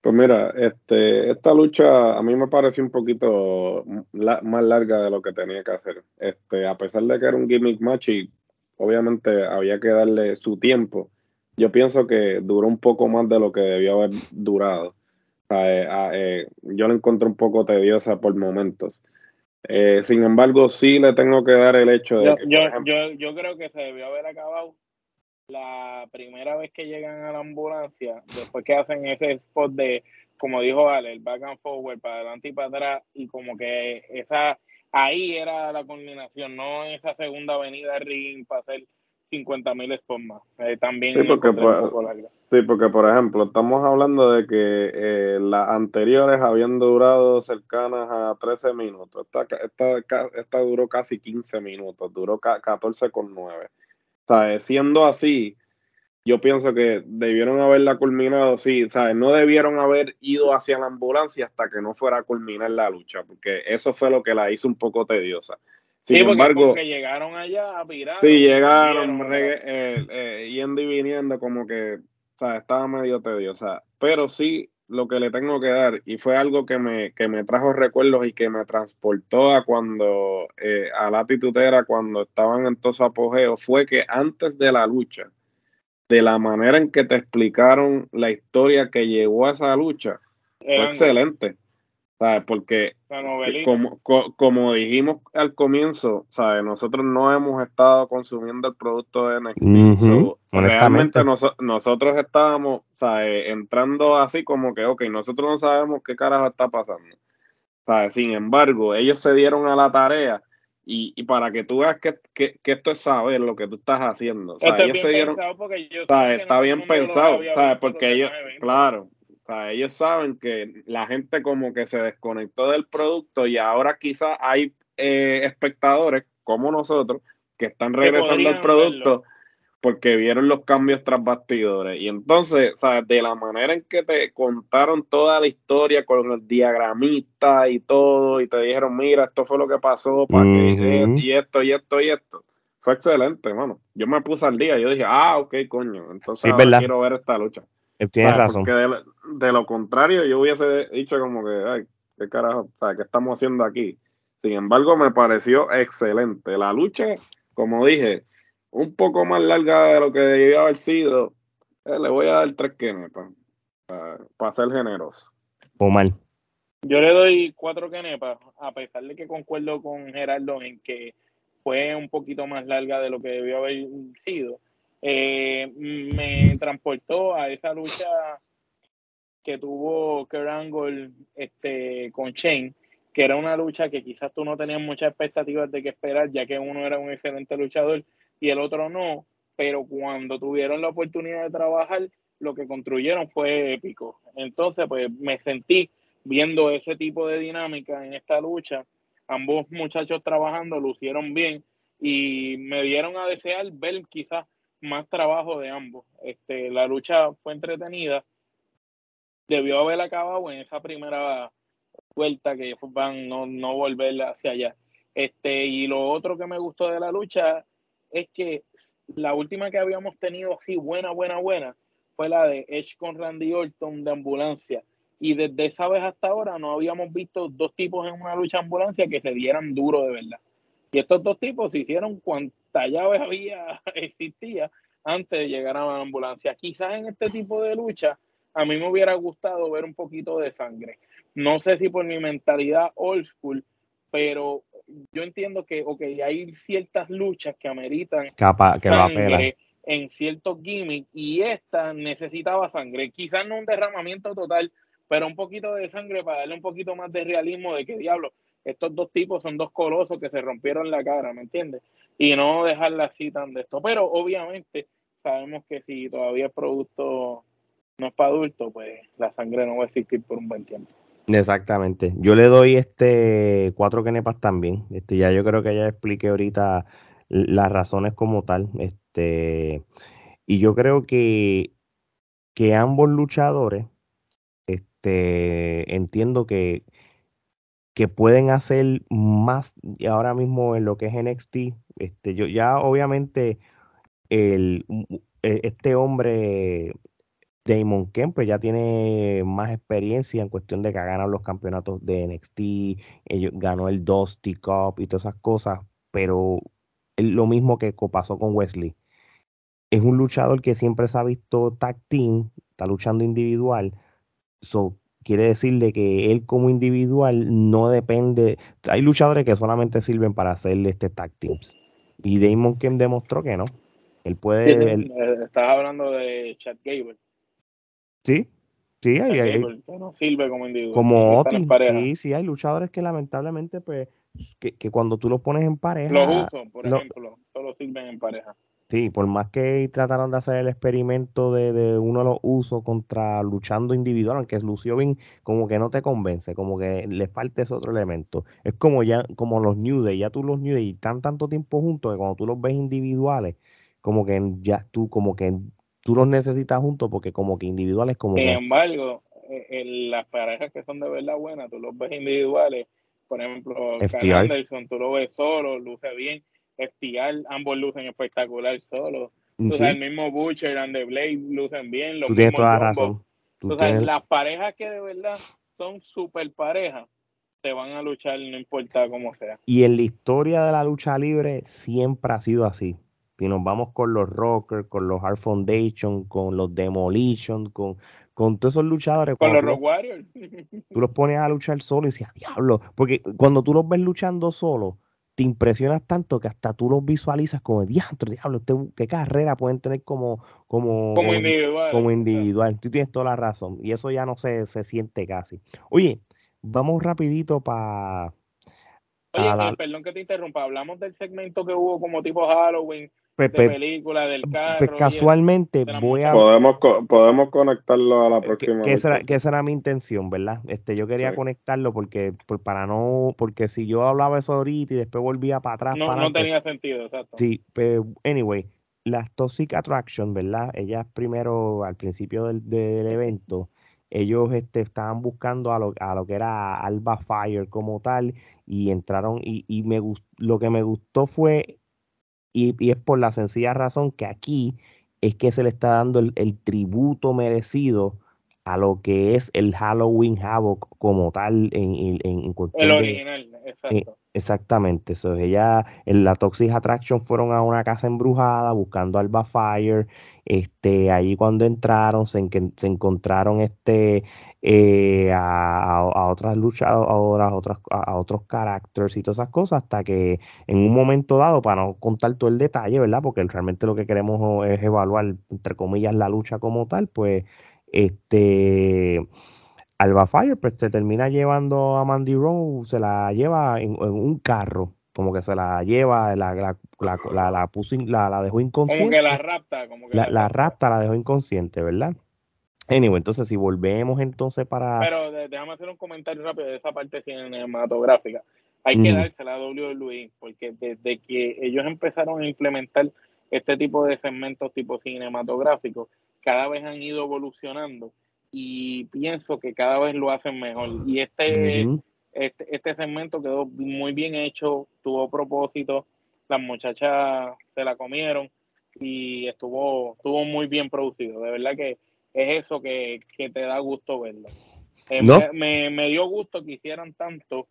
Pues mira, este, esta lucha a mí me pareció un poquito más larga de lo que tenía que hacer. Este, a pesar de que era un gimmick match y obviamente había que darle su tiempo, yo pienso que duró un poco más de lo que debió haber durado. Eh, eh, yo la encontré un poco tediosa por momentos. Eh, sin embargo, sí le tengo que dar el hecho de
yo,
que,
yo, yo, creo que se debió haber acabado la primera vez que llegan a la ambulancia, después que hacen ese spot de, como dijo Ale, el back and forward, para adelante y para atrás, y como que esa ahí era la culminación, no en esa segunda avenida ring para hacer 50 mil spots más. Eh, también
sí porque, sí, porque por ejemplo, estamos hablando de que eh, las anteriores habían durado cercanas a 13 minutos. Esta, esta, esta duró casi 15 minutos, duró 14 con 9. ¿Sabes? Siendo así, yo pienso que debieron haberla culminado, sí, ¿sabes? No debieron haber ido hacia la ambulancia hasta que no fuera a culminar la lucha, porque eso fue lo que la hizo un poco tediosa.
Sin sí, porque, embargo, llegaron allá a pirar.
Sí, llegaron, eh, eh, yendo y viniendo, como que, o sea, estaba medio tediosa. Pero sí, lo que le tengo que dar, y fue algo que me, que me trajo recuerdos y que me transportó a cuando, eh, a la titutera, cuando estaban en todo su apogeo, fue que antes de la lucha, de la manera en que te explicaron la historia que llegó a esa lucha, fue excelente. ¿Sabes? Porque como, como dijimos al comienzo, ¿sabes? Nosotros no hemos estado consumiendo el producto de NXT. realmente nosotros estábamos, ¿sabes? Entrando así como que, ok, nosotros no sabemos qué carajo está pasando. ¿sabes? Sin embargo, ellos se dieron a la tarea y, para que tú veas que, que, esto es saber lo que tú estás haciendo. ellos se dieron, está bien pensado, ¿sabes? Porque ellos, claro, sea, ellos saben que la gente como que se desconectó del producto y ahora quizás hay eh, espectadores como nosotros que están regresando al producto porque vieron los cambios tras bastidores. Y entonces, ¿sabes? de la manera en que te contaron toda la historia con el diagramista y todo, y te dijeron, mira, esto fue lo que pasó, para y esto, y esto, y esto. Fue excelente, mano. Yo me puse al día, yo dije, ah, ok, coño, entonces quiero ver esta lucha.
Eh, tienes razón.
Porque de, lo contrario, yo hubiese dicho como que, ay, qué carajo, o sea, ¿qué estamos haciendo aquí? Sin embargo, me pareció excelente. La lucha, como dije, un poco más larga de lo que debía haber sido. Eh, le voy a dar tres kenepas para ser generoso.
O mal.
Yo le doy cuatro kenepas, a pesar de que concuerdo con Gerardo en que fue un poquito más larga de lo que debió haber sido eh, me transportó a esa lucha que tuvo Kurt Angle este, con Shane, que era una lucha que quizás tú no tenías muchas expectativas de que esperar, ya que uno era un excelente luchador y el otro no, pero cuando tuvieron la oportunidad de trabajar, lo que construyeron fue épico. Entonces, pues me sentí viendo ese tipo de dinámica en esta lucha. Ambos muchachos trabajando lucieron bien y me dieron a desear ver quizás más trabajo de ambos. Este, la lucha fue entretenida. Debió haber acabado en esa primera vuelta que van no, no volver hacia allá. Este, y lo otro que me gustó de la lucha es que la última que habíamos tenido así buena, buena, buena, fue la de Edge con Randy Orton de ambulancia. Y desde esa vez hasta ahora no habíamos visto dos tipos en una lucha ambulancia que se dieran duro de verdad. Y estos dos tipos se hicieron cuanta llave había, existía antes de llegar a la ambulancia. Quizás en este tipo de lucha a mí me hubiera gustado ver un poquito de sangre. No sé si por mi mentalidad old school, pero yo entiendo que okay, hay ciertas luchas que ameritan
Capa, que sangre
en ciertos gimmicks y esta necesitaba sangre. Quizás no un derramamiento total, pero un poquito de sangre para darle un poquito más de realismo de que diablo, estos dos tipos son dos colosos que se rompieron la cara, ¿me entiendes? Y no dejarla así tan de esto. Pero obviamente sabemos que si todavía el producto no es para adultos, pues la sangre no va a existir por un buen tiempo.
Exactamente. Yo le doy este cuatro kenepas también. Este, ya yo creo que ya expliqué ahorita las razones como tal. Este, y yo creo que, que ambos luchadores, este, entiendo que, que pueden hacer más ahora mismo en lo que es NXT. Este, yo ya obviamente el, e, este hombre Damon Kemp pues, ya tiene más experiencia en cuestión de que ha ganado los campeonatos de NXT, ganó el Dusty Cup y todas esas cosas, pero lo mismo que pasó con Wesley. Es un luchador que siempre se ha visto tag team, está luchando individual, so, quiere decirle que él como individual no depende, hay luchadores que solamente sirven para hacerle este tag teams. Y Damon Kemp demostró que no. Él puede.
Eh, estás hablando de Chad Gable.
Sí, sí, hay, hay,
no sirve como individuo.
Como Otis, sí, sí, hay luchadores que lamentablemente, pues, que, que, cuando tú los pones en pareja.
Los uso, por ejemplo, solo sirven en pareja.
Sí, por más que trataron de hacer el experimento de, de uno de los usos contra luchando individual, aunque lució bien, como que no te convence, como que le falta ese otro elemento. Es como ya, como los New Day, ya tú los New Day están tanto tiempo juntos que cuando tú los ves individuales, como que ya tú, como que tú los necesitas juntos porque como que individuales como...
Sin embargo, eh, las parejas que son de verdad buenas, tú los ves individuales, por ejemplo, Carl Anderson, tú lo ves solo, luce bien, FTR, ambos lucen espectacular solo. Tú sabes, el mismo Butcher and The Blade lucen bien.
Los tú tienes toda la razón.
Tú, las parejas que de verdad son super parejas, te van a luchar no importa cómo sea.
Y en la historia de la lucha libre siempre ha sido así y nos vamos con los Rockers, con los Hard Foundation, con los Demolition, con, con todos esos luchadores.
Con los Rock Warriors.
Tú los pones a luchar solo y dices, diablo, porque cuando tú los ves luchando solo, te impresionas tanto que hasta tú los visualizas como, diablo, diablo, este, qué carrera pueden tener como, como,
como individual.
Como individual. Tú tienes toda la razón. Y eso ya no se, se siente casi. Oye, vamos rapidito para...
Oye, perdón que te interrumpa, hablamos del segmento que hubo como tipo Halloween, de película, del carro.
casualmente voy a...
Podemos, podemos conectarlo a la próxima.
Que, esa, que era mi intención, ¿verdad? Este, yo quería conectarlo porque para no... Porque si yo hablaba eso ahorita y después volvía para atrás...
No,
no
tenía sentido, exacto.
Sí, pero anyway, las Toxic Attraction, ¿verdad? Ellas primero, al principio del, del evento, ellos este, estaban buscando a lo, a lo que era Alba Fire como tal y entraron y, y me lo que me gustó fue y, es por la sencilla razón que aquí es que se le está dando el, tributo merecido a lo que es el Halloween Havoc como tal en, en,
El original, exacto.
exactamente. eso ella, en la Toxic Attraction fueron a una casa embrujada buscando Alba Fire. Este, ahí cuando entraron se, se encontraron este eh, a, otras luchadoras, a, otras, a, otros caracteres y todas esas cosas, hasta que en un momento dado, para no contar todo el detalle, ¿verdad? Porque realmente lo que queremos es evaluar, entre comillas, la lucha como tal, pues este Alba Fire pues, se termina llevando a Mandy Rose, se la lleva en, un carro, como que se la lleva, la, la, la, puso, dejó inconsciente. Como
que la rapta, como que
la rapta la dejó inconsciente, ¿verdad? Anyway, entonces si volvemos entonces para...
Pero déjame hacer un comentario rápido de esa parte cinematográfica. Hay que dársela a WWE porque desde que ellos empezaron a implementar este tipo de segmentos tipo cinematográficos, cada vez han ido evolucionando y pienso que cada vez lo hacen mejor. Y este, este, este segmento quedó muy bien hecho, tuvo propósito, las muchachas se la comieron y estuvo, estuvo muy bien producido. De verdad que es eso que, te da gusto verlo. Eh, me, me, dio gusto que hicieran tanto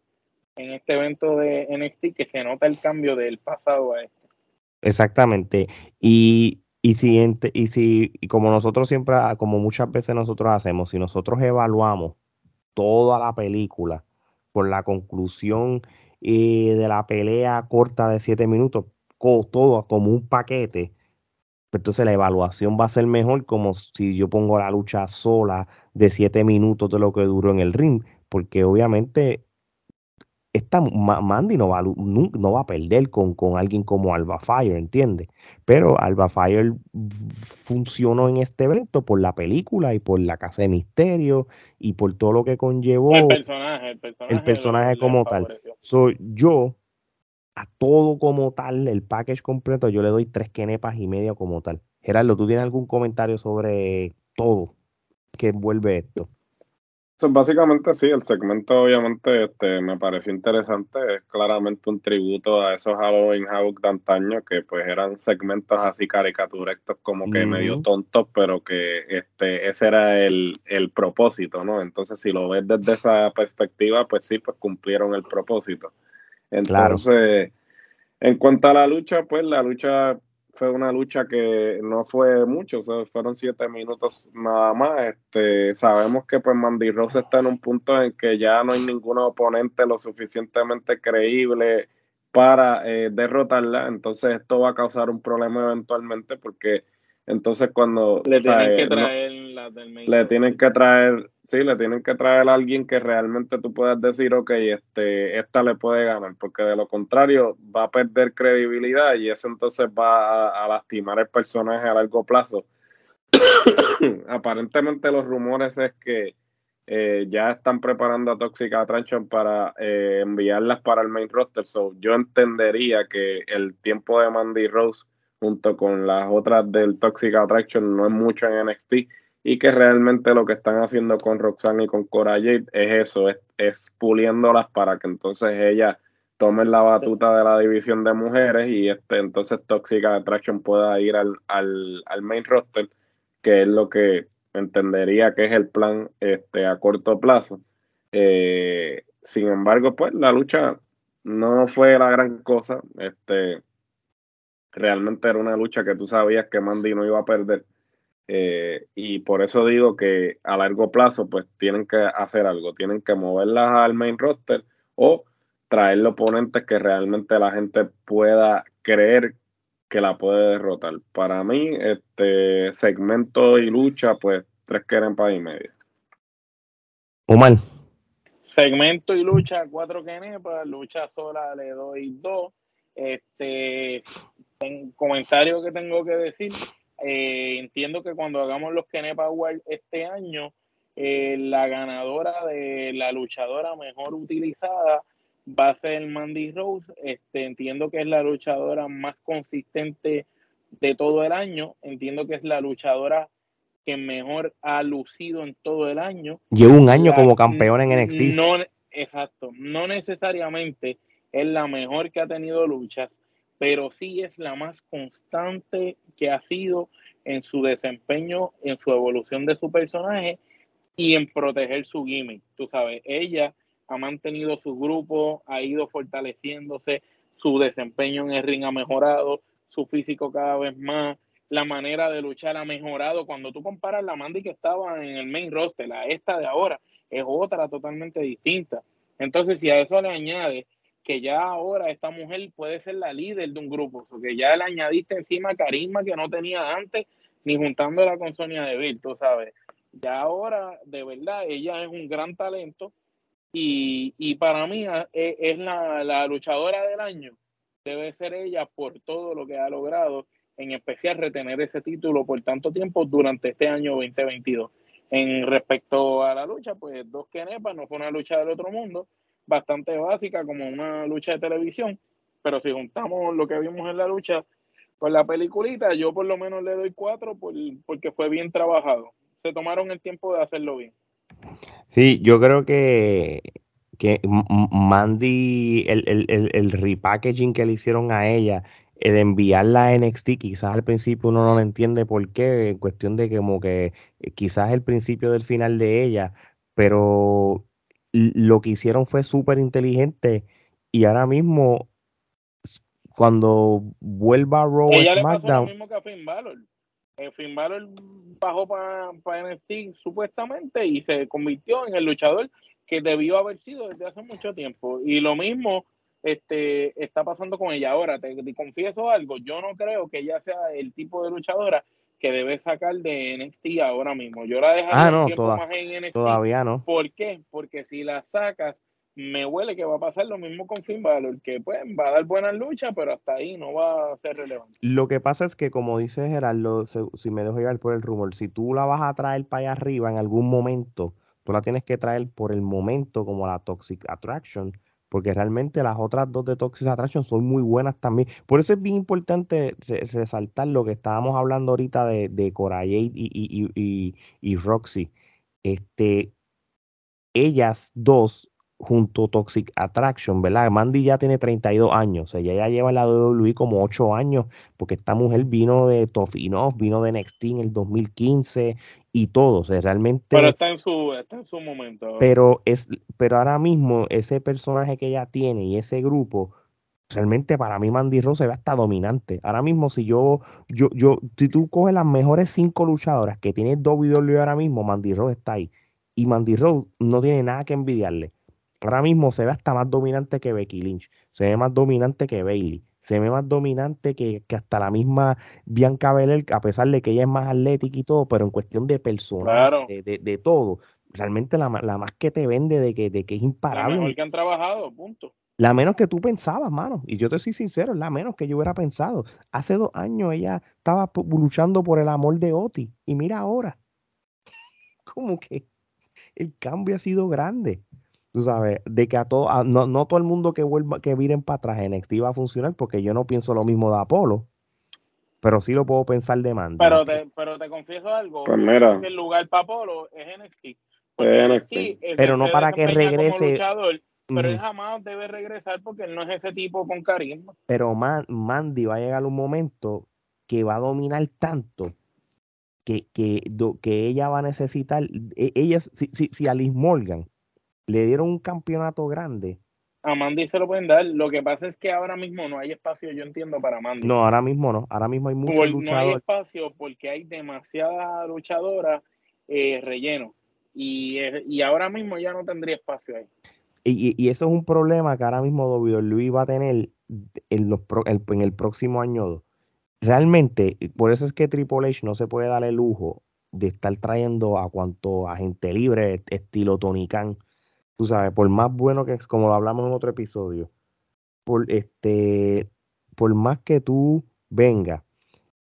en este evento de NXT que se nota el cambio del pasado a este.
Exactamente. Y, y si, y si, como nosotros siempre, como muchas veces nosotros hacemos, si nosotros evaluamos toda la película por la conclusión eh, de la pelea corta de siete minutos, todo como un paquete, pues entonces la evaluación va a ser mejor como si yo pongo la lucha sola de siete minutos de lo que duró en el ring, porque obviamente esta Mandy no va, no, va a perder con, con, alguien como Alba Fire, ¿entiendes? Pero Alba Fire funcionó en este evento por la película y por la casa de misterio y por todo lo que conllevó
el personaje,
el personaje, como tal. Soy yo a todo como tal, el package completo, yo le doy tres quenepas y media como tal. Gerardo, ¿tú tienes algún comentario sobre todo que envuelve esto?
básicamente sí, el segmento obviamente este, me pareció interesante, es claramente un tributo a esos Halloween Havoc de antaño que pues eran segmentos así caricaturescos como que medio tontos, pero que este, ese era el, el, propósito, ¿no? Entonces si lo ves desde esa perspectiva, pues sí, pues cumplieron el propósito. Entonces, en cuanto a la lucha, pues la lucha fue una lucha que no fue mucho, fueron siete minutos nada más. Este, sabemos que pues Mandy Rose está en un punto en que ya no hay ningún oponente lo suficientemente creíble para eh, derrotarla, entonces esto va a causar un problema eventualmente porque entonces cuando
le tienen que traer
le tienen que traer sí, le tienen que traer a alguien que realmente tú puedas decir, ok, este, esta le puede ganar, porque de lo contrario va a perder credibilidad y eso entonces va a, lastimar el personaje a largo plazo. Aparentemente los rumores es que eh, ya están preparando a Toxic Attraction para eh, enviarlas para el main roster, so yo entendería que el tiempo de Mandy Rose junto con las otras del Toxic Attraction no es mucho en NXT y que realmente lo que están haciendo con Roxanne y con Cora Jade es eso, es, puliéndolas para que entonces ellas tomen la batuta de la división de mujeres y este entonces Toxic Attraction pueda ir al, main roster, que es lo que entendería que es el plan este, a corto plazo. Eh, sin embargo, pues la lucha no fue la gran cosa. Este, realmente era una lucha que tú sabías que Mandy no iba a perder. Eh, y por eso digo que a largo plazo, pues tienen que hacer algo, tienen que moverlas al main roster o traerle oponentes que realmente la gente pueda creer que la puede derrotar. Para mí, este segmento y lucha, pues tres para y media.
Omar.
Segmento y lucha, cuatro kenepas, lucha sola le doy dos. Este, en comentario que tengo que decir, eh, entiendo que cuando hagamos los Kenepa Awards este año, eh, la ganadora de la luchadora mejor utilizada va a ser Mandy Rose. Este, entiendo que es la luchadora más consistente de todo el año. Entiendo que es la luchadora que mejor ha lucido en todo el año.
Lleva un año como campeona en NXT.
No, exacto. No necesariamente es la mejor que ha tenido luchas, pero sí es la más constante que ha sido en su desempeño, en su evolución de su personaje y en proteger su gimmick. Tú sabes, ella ha mantenido su grupo, ha ido fortaleciéndose, su desempeño en el ring ha mejorado, su físico cada vez más, la manera de luchar ha mejorado. Cuando tú comparas la Mandy que estaba en el main roster, la esta de ahora, es otra totalmente distinta. Entonces, si a eso le añade que ya ahora esta mujer puede ser la líder de un grupo, porque ya le añadiste encima carisma que no tenía antes, ni juntándola con Sonia Deville, tú sabes. Ya ahora, de verdad, ella es un gran talento y, para mí ah, e, es, la, la, luchadora del año. Debe ser ella por todo lo que ha logrado, en especial retener ese título por tanto tiempo durante este año 2022. En respecto a la lucha, pues dos kenepas, no fue una lucha del otro mundo, bastante básica como una lucha de televisión, pero si juntamos lo que vimos en la lucha con la peliculita, yo por lo menos le doy cuatro por, porque fue bien trabajado. Se tomaron el tiempo de hacerlo bien.
Sí, yo creo que, que Mandy, el, el, el, repackaging que le hicieron a ella, el enviarla a NXT, quizás al principio uno no lo entiende por qué, en cuestión de que como que eh, quizás el principio del final de ella, pero lo que hicieron fue súper inteligente y ahora mismo cuando vuelva a Raw
ella SmackDown. Le pasó lo mismo que a Finn Balor. Eh, Finn Balor bajó para NXT supuestamente y se convirtió en el luchador que debió haber sido desde hace mucho tiempo. Y lo mismo este, está pasando con ella. Ahora, te, confieso algo, yo no creo que ella sea el tipo de luchadora que debe sacar de NXT ahora mismo. Yo la dejaría
ah, tiempo más en NXT. Todavía no.
¿Por qué? Porque si la sacas, me huele que va a pasar lo mismo con Finn Balor, que pues va a dar buena lucha, pero hasta ahí no va a ser relevante.
Lo que pasa es que, como dice Gerardo, si me dejo llevar por el rumor, si tú la vas a traer para allá arriba en algún momento, tú la tienes que traer por el momento como la Toxic Attraction, porque realmente las otras dos de Toxic Attraction son muy buenas también. Por eso es bien importante resaltar lo que estábamos hablando ahorita de, de Cora y, y, y, Roxy. Este, ellas dos junto Toxic Attraction, ¿verdad? Mandy ya tiene 32 años, ella ya lleva en la WWE como 8 años, porque esta mujer vino de Tofinov, vino de NXT en el 2015 y todo, o sea, realmente...
Pero está en su, está en su momento.
Pero, es, pero ahora mismo ese personaje que ella tiene y ese grupo, realmente para mí Mandy Rose se ve hasta dominante. Ahora mismo si yo, yo, yo, si tú coges las mejores cinco luchadoras que tiene WWE ahora mismo, Mandy Rose está ahí. Y Mandy Rose no tiene nada que envidiarle Ahora mismo se ve hasta más dominante que Becky Lynch, se ve más dominante que Bailey, se ve más dominante que, hasta la misma Bianca Belair, a pesar de que ella es más atlética y todo, pero en cuestión de personal, de, todo, realmente la, más que te vende de que, de que es imparable. La
mejor que han trabajado, punto.
La menos que tú pensabas, mano. Y yo te soy sincero, la menos que yo hubiera pensado. Hace dos años ella estaba luchando por el amor de Oti. Y mira ahora. Como que el cambio ha sido grande tú sabes, de que a todo, no, no, todo el mundo que vuelva, que viren para atrás en NXT va a funcionar, porque yo no pienso lo mismo de Apolo, pero sí lo puedo pensar de Mandy.
Pero te, pero te confieso algo, pues el lugar para Apolo es NXT.
pero no para que regrese.
pero él jamás debe regresar porque él no es ese tipo con carisma.
Pero Mandy va a llegar un momento que va a dominar tanto que, que, que ella va a necesitar, e, ella, si, si, si Alice Morgan le dieron un campeonato grande.
A Mandy se lo pueden dar. Lo que pasa es que ahora mismo no hay espacio, yo entiendo, para Mandy.
No, ahora mismo no. Ahora mismo hay muchos luchadores. No hay
espacio porque hay demasiada luchadora eh, relleno. Y, y ahora mismo ya no tendría espacio ahí.
Y, y, eso es un problema que ahora mismo Luis va a tener en, los en el próximo año. Realmente, por eso es que Triple H no se puede dar el lujo de estar trayendo a cuanto a gente libre, estilo Tony Khan, tú sabes, por más bueno que es, como lo hablamos en otro episodio, por este, por más que tú vengas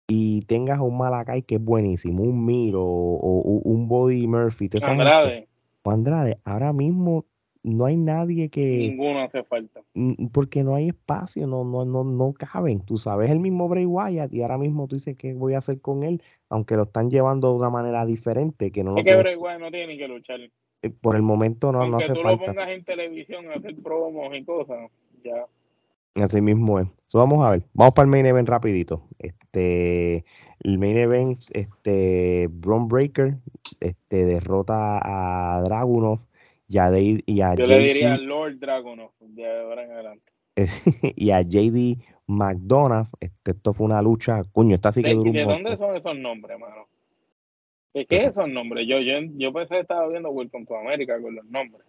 y tengas un Malacay que es buenísimo, un Miro o, un Body Murphy,
Andrade.
Andrade, ahora mismo no hay nadie que.
Ninguno hace falta.
Porque no hay espacio, no, no, no, no caben. Tú sabes el mismo Bray Wyatt y ahora mismo tú dices qué voy a hacer con él, aunque lo están llevando de una manera diferente. Que no
es que Bray Wyatt no tiene ni que luchar.
Eh, por el momento no, no hace
tú
falta.
lo pongas en televisión hacer promos y cosas, ya.
Así mismo es. vamos a ver. Vamos para el main event rapidito. Este, el main event, este, Braun Breaker, este, derrota a Dragunov y a, y a
Yo le diría Lord Dragunov de ahora en adelante.
y a JD McDonough, este, esto fue una lucha, coño, está así que
¿De, ¿De dónde son esos nombres, mano? ¿Qué, qué es esos nombres? Yo, yo, yo pensé que estaba viendo Welcome to America con los nombres.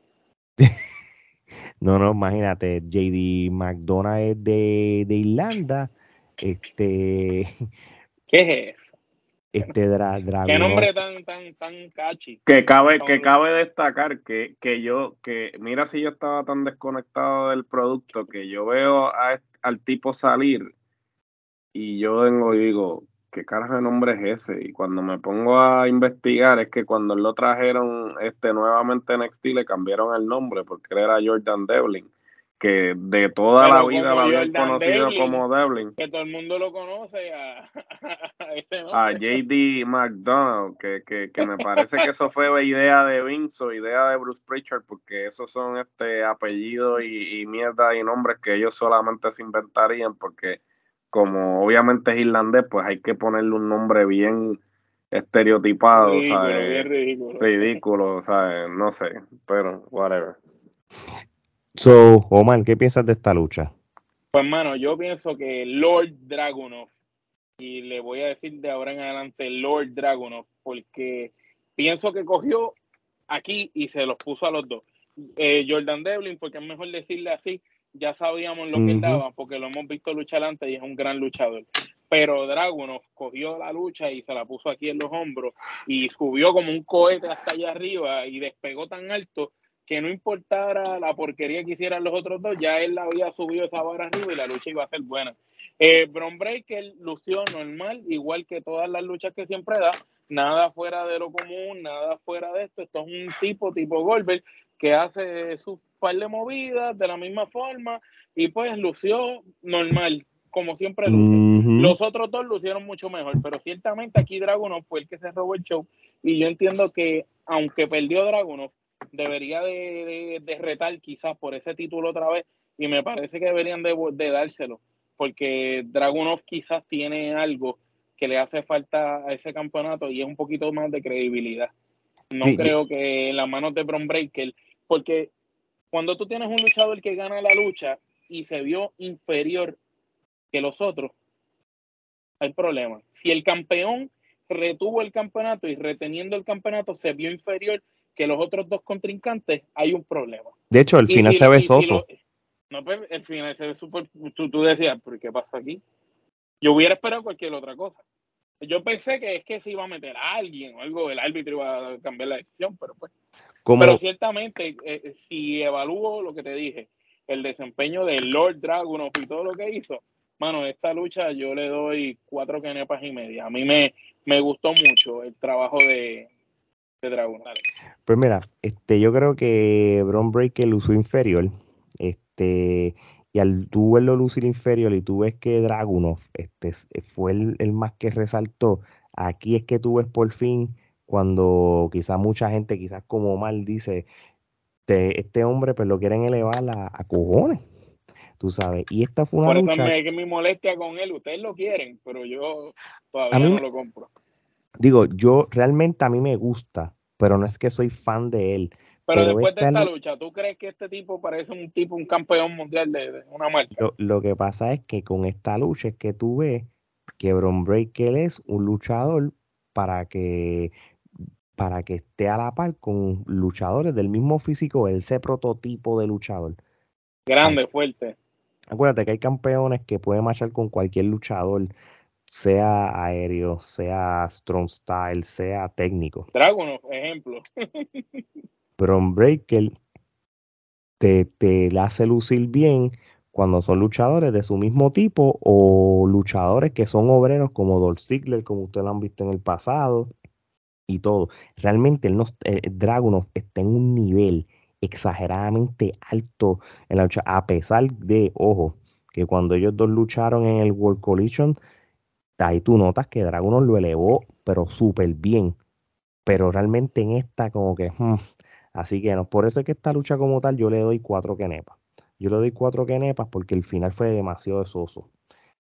no, no, imagínate, JD McDonough es de, de Irlanda. Este.
¿Qué es eso?
Este dra,
Qué nombre tan, tan, tan catchy.
Que cabe, que cabe destacar que, que yo, que mira si yo estaba tan desconectado del producto que yo veo a, al tipo salir y yo vengo y digo, ¿qué carajo de nombre es ese? Y cuando me pongo a investigar es que cuando lo trajeron este nuevamente en NXT le cambiaron el nombre porque él era Jordan Devlin. que de toda la vida lo habían conocido como Devlin.
Que todo el mundo lo conoce a, ese nombre.
A JD McDonald, que, que, que, me parece que eso fue idea de Vince o idea de Bruce Pritchard, porque esos son este apellidos y, y mierda y nombres que ellos solamente se inventarían, porque como obviamente es irlandés, pues hay que ponerle un nombre bien estereotipado, ridículo, ¿sabes? ridículo. ridículo, ¿sabes? No sé, pero whatever.
So, Omar, ¿qué piensas de esta lucha?
Pues, mano, yo pienso que Lord Dragunov, y le voy a decir de ahora en adelante Lord Dragunov, porque pienso que cogió aquí y se los puso a los dos. Eh, Jordan Devlin, porque es mejor decirle así, ya sabíamos lo que él daba, porque lo hemos visto luchar antes y es un gran luchador. Pero Dragunov cogió la lucha y se la puso aquí en los hombros y subió como un cohete hasta allá arriba y despegó tan alto que no importara la porquería que hicieran los otros dos, ya él había subido esa barra arriba y la lucha iba a ser buena. Eh, Bron Breaker lució normal, igual que todas las luchas que siempre da, nada fuera de lo común, nada fuera de esto. Esto es un tipo, tipo Goldberg, que hace su par de movidas de la misma forma y pues lució normal, como siempre luce. Los otros dos lucieron mucho mejor, pero ciertamente aquí Dragunov fue el que se robó el show y yo entiendo que aunque perdió Dragunov, debería de, de, retar quizás por ese título otra vez y me parece que deberían de, dárselo porque Dragunov quizás tiene algo que le hace falta a ese campeonato y es un poquito más de credibilidad. No creo que en las manos de Bron Breaker, porque cuando tú tienes un luchador que gana la lucha y se vio inferior que los otros, hay problema. Si el campeón retuvo el campeonato y reteniendo el campeonato se vio inferior que los otros dos contrincantes, hay un problema.
De hecho, el final se ve soso.
no, pues, el final se ve súper. Tú, tú decías, ¿pero qué pasa aquí? Yo hubiera esperado cualquier otra cosa. Yo pensé que es que se iba a meter a alguien o algo, el árbitro iba a cambiar la decisión, pero pues. Pero ciertamente, eh, eh, si evalúo lo que te dije, el desempeño de Lord Dragunov y todo lo que hizo, mano, esta lucha yo le doy cuatro canepas y media. A mí me, me gustó mucho el trabajo de, de Dragunov.
Pues mira, este, yo creo que Bron Breaker usó inferior. Este, y al tú verlo lucir inferior y tú ves que Dragunov este, fue el, más que resaltó, aquí es que tú ves por fin cuando quizás mucha gente, quizás como mal dice, este hombre pues lo quieren elevar a, cojones, tú sabes. Y esta fue una
Por eso me, que mi molestia con él, ustedes lo quieren, pero yo todavía no lo compro.
Digo, yo realmente a mí me gusta, pero no es que soy fan de él.
Pero, después de esta lucha, ¿tú crees que este tipo parece un tipo, un campeón mundial de, una marca?
Lo, que pasa es que con esta lucha es que tú ves que Bron Breaker es un luchador para que para que esté a la par con luchadores del mismo físico, ese prototipo de luchador.
Grande, fuerte.
Acuérdate que hay campeones que pueden marchar con cualquier luchador, sea aéreo, sea strong style, sea técnico.
Dragon, ejemplo.
Bron Breaker te, te la hace lucir bien cuando son luchadores de su mismo tipo o luchadores que son obreros como Dolph Ziggler, como ustedes lo han visto en el pasado y todo. Realmente el eh, Dragunov está en un nivel exageradamente alto en la lucha, a pesar de, ojo, que cuando ellos dos lucharon en el World Collision, ahí tú notas que Dragunov lo elevó, pero súper bien. Pero realmente en esta, como que, hmm, así que no, por eso es que esta lucha como tal, yo le doy cuatro kenepas. Yo le doy cuatro kenepas porque el final fue demasiado soso.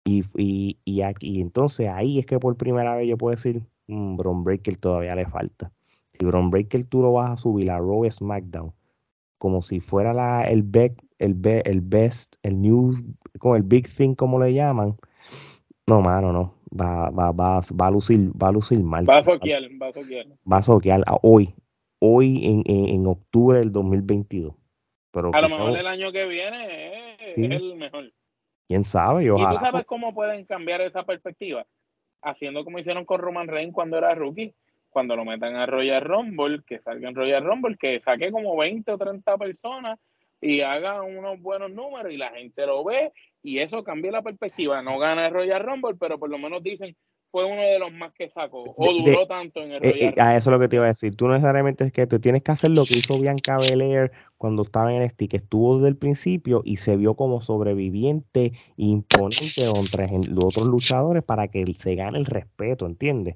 Y, y, y, aquí, entonces ahí es que por primera vez yo puedo decir, un Bron Breaker todavía le falta. Si Bron Breaker tú lo vas a subir a Raw SmackDown, como si fuera la, el, el, el best, el new, como el big thing, como le llaman. No, mano, no. Va, va, va, va a lucir, va a lucir mal.
Va a soquear, va a soquear.
Va a soquear hoy, hoy en, en, octubre del 2022. Pero
a lo mejor el año que viene es, el mejor.
¿Quién sabe?
¿Y tú sabes cómo pueden cambiar esa perspectiva? Haciendo como hicieron con Roman Reigns cuando era rookie, cuando lo metan a Royal Rumble, que salga en Royal Rumble, que saque como 20 o 30 personas y haga unos buenos números y la gente lo ve y eso cambia la perspectiva. No gana el Royal Rumble, pero por lo menos dicen, fue uno de los más que sacó, o duró tanto en el
eh, eh, A eso es lo que te iba a decir. Tú no necesariamente es que tú tienes que hacer lo que hizo Bianca Belair cuando estaba en NXT, que estuvo desde el principio y se vio como sobreviviente imponente contra los otros luchadores para que se gane el respeto, ¿entiendes?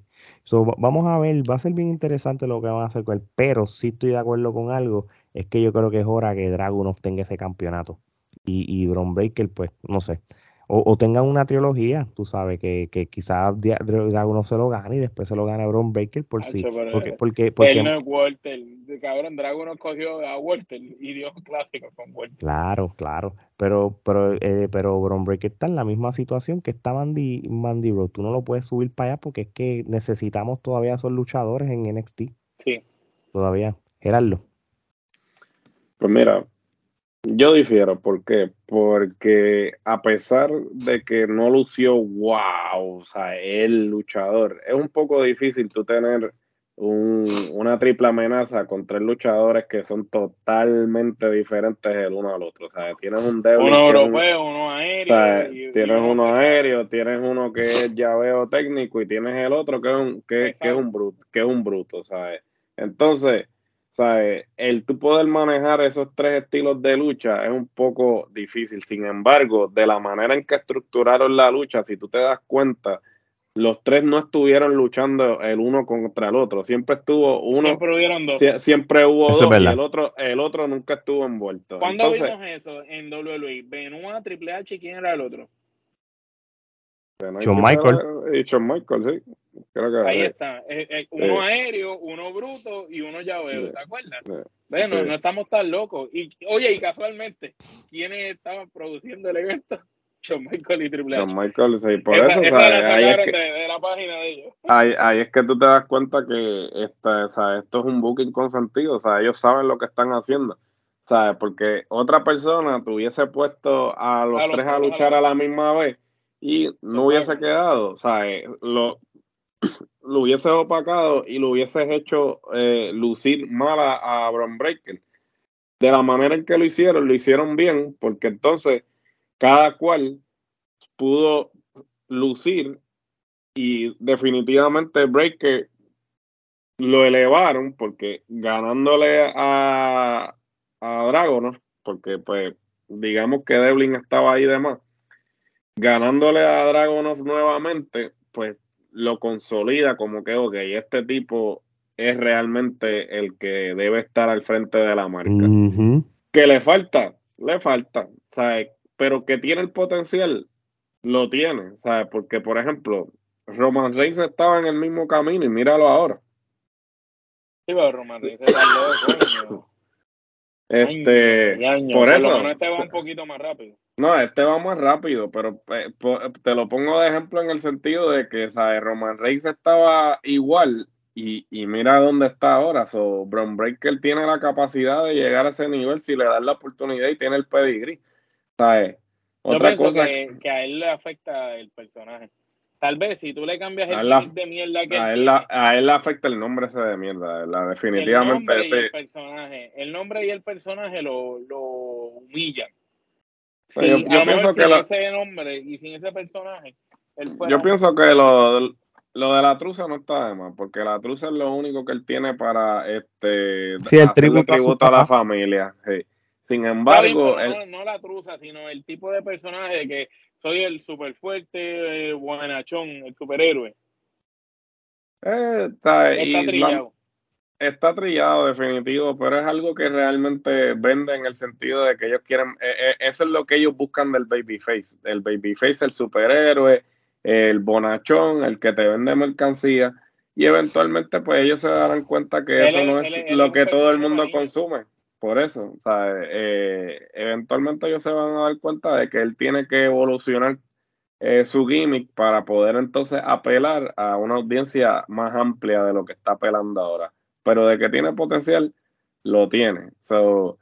vamos a ver, va a ser bien interesante lo que van a hacer con él, pero si estoy de acuerdo con algo, es que yo creo que es hora que Dragon obtenga ese campeonato. Y, y Bron Breaker, pues, no sé. O, o, tengan una trilogía, tú sabes, que, que quizás Dragon se lo gane y después se lo gane Bron Breaker por sí. Porque, porque, porque,
él no es Walter. Cabrón, Dragon cogió a Walter y dio clásico con Walter.
Claro, claro. Pero, pero, eh, pero Bron Breaker está en la misma situación que está Mandy, Mandy Road. Tú no lo puedes subir para allá porque es que necesitamos todavía esos luchadores en NXT.
Sí.
Todavía. Gerardo.
Pues mira, yo difiero, ¿por qué? Porque a pesar de que no lució wow, o sea, el luchador, es un poco difícil tú tener una triple amenaza con tres luchadores que son totalmente diferentes el uno al otro. O sea, tienes un débil.
Uno europeo, uno aéreo.
tienes uno aéreo, tienes uno que es llaveo técnico y tienes el otro que es un, que, que es un bruto, que es un bruto, ¿sabes? Entonces el tú poder manejar esos tres estilos de lucha es un poco difícil. Sin embargo, de la manera en que estructuraron la lucha, si tú te das cuenta, los tres no estuvieron luchando el uno contra el otro. Siempre estuvo uno.
Siempre hubieron dos.
siempre hubo dos y el otro, el otro nunca estuvo envuelto.
¿Cuándo vimos eso en WWE? Benoit, Triple H, ¿quién era el otro?
John Michael.
Y John Michael, sí.
Ahí está. Eh, eh, uno aéreo, uno bruto y uno llaveo, ¿te acuerdas? Bueno, no estamos tan locos. Y, oye, y casualmente, ¿quiénes estaban produciendo el evento? John Michael y Triple H.
John Michael, sí, por eso, ahí
es que, de, la página de ellos.
Ahí, ahí, es que tú te das cuenta que esta, sea, esto es un booking consentido, o sea, ellos saben lo que están haciendo. ¿Sabes? Porque otra persona tuviese puesto a los tres a luchar a la misma vez y no hubiese quedado, ¿sabes? Lo, lo hubieses opacado y lo hubieses hecho eh, lucir mal a, a Breaker. De la manera en que lo hicieron, lo hicieron bien, porque entonces cada cual pudo lucir y definitivamente Breaker lo elevaron porque ganándole a, a Dragonov, porque pues digamos que Devlin estaba ahí de más, ganándole a Dragonov nuevamente, pues lo consolida como que, ok, este tipo es realmente el que debe estar al frente de la marca. Que le falta, le falta, ¿sabes? Pero que tiene el potencial, lo tiene, ¿sabes? Porque, por ejemplo, Roman Reigns estaba en el mismo camino y míralo ahora.
Sí, pero Roman Reigns está loco,
Este, por eso.
este va un poquito más rápido.
No, este va más rápido, pero eh, te lo pongo de ejemplo en el sentido de que, ¿sabes? Roman Reigns estaba igual y, mira dónde está ahora. So, Braun Breaker tiene la capacidad de llegar a ese nivel si le dan la oportunidad y tiene el pedigree. ¿Sabes?
Otra cosa que, a él le afecta el personaje. Tal vez si tú le cambias el nombre de mierda que
a él, a él le afecta el nombre ese de mierda, la, definitivamente.
El nombre, y el, personaje, el nombre y el personaje lo, lo humillan yo, pienso que ese nombre y sin ese personaje.
Yo pienso que lo, lo de la truza no está de más, porque la truza es lo único que él tiene para este
el tributo,
a, la familia. Sin embargo,
no, la truza, sino el tipo de personaje que soy el super fuerte, eh, buenachón, el superhéroe.
Eh, está, está está trillado definitivo, pero es algo que realmente vende en el sentido de que ellos quieren, eh, eh, eso es lo que ellos buscan del babyface, el babyface, el superhéroe, el bonachón, el que te vende mercancía, y eventualmente pues ellos se darán cuenta que eso no es lo que todo el mundo consume. Por eso, o sea, eh, eventualmente ellos se van a dar cuenta de que él tiene que evolucionar su gimmick para poder entonces apelar a una audiencia más amplia de lo que está apelando ahora pero de que tiene potencial, lo tiene. So,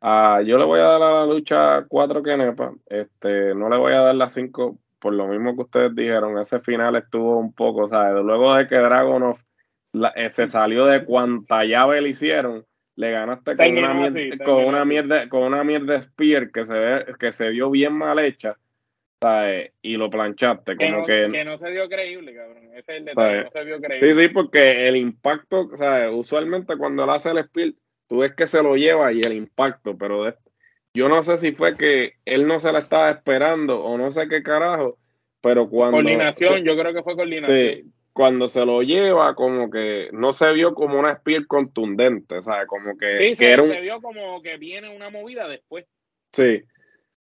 uh, yo le voy a dar a la lucha cuatro quenepas, este, no le voy a dar las cinco por lo mismo que ustedes dijeron, ese final estuvo un poco, ¿sabes? Luego de que Dragonov eh, se salió de cuanta llave le hicieron, le ganaste con, una, mierda, con una mierda, con una mierda Spear que se ve, que se vio bien mal hecha. Y lo planchaste, como
no,
que...
que no se dio creíble, cabrón. Ese es el detalle, no se vio creíble.
Sí, sí, porque el impacto, sea, usualmente cuando él hace el spill, tú ves que se lo lleva y el impacto, pero de- yo no sé si fue que él no se la estaba esperando o no sé qué carajo, pero cuando...
Coordinación,
se-
yo creo que fue coordinación.
sí, cuando se lo lleva, como que no se vio como una spill contundente, sea, como que,
Sí,
que
se,
era un...
se vio como que viene una movida después.
Sí.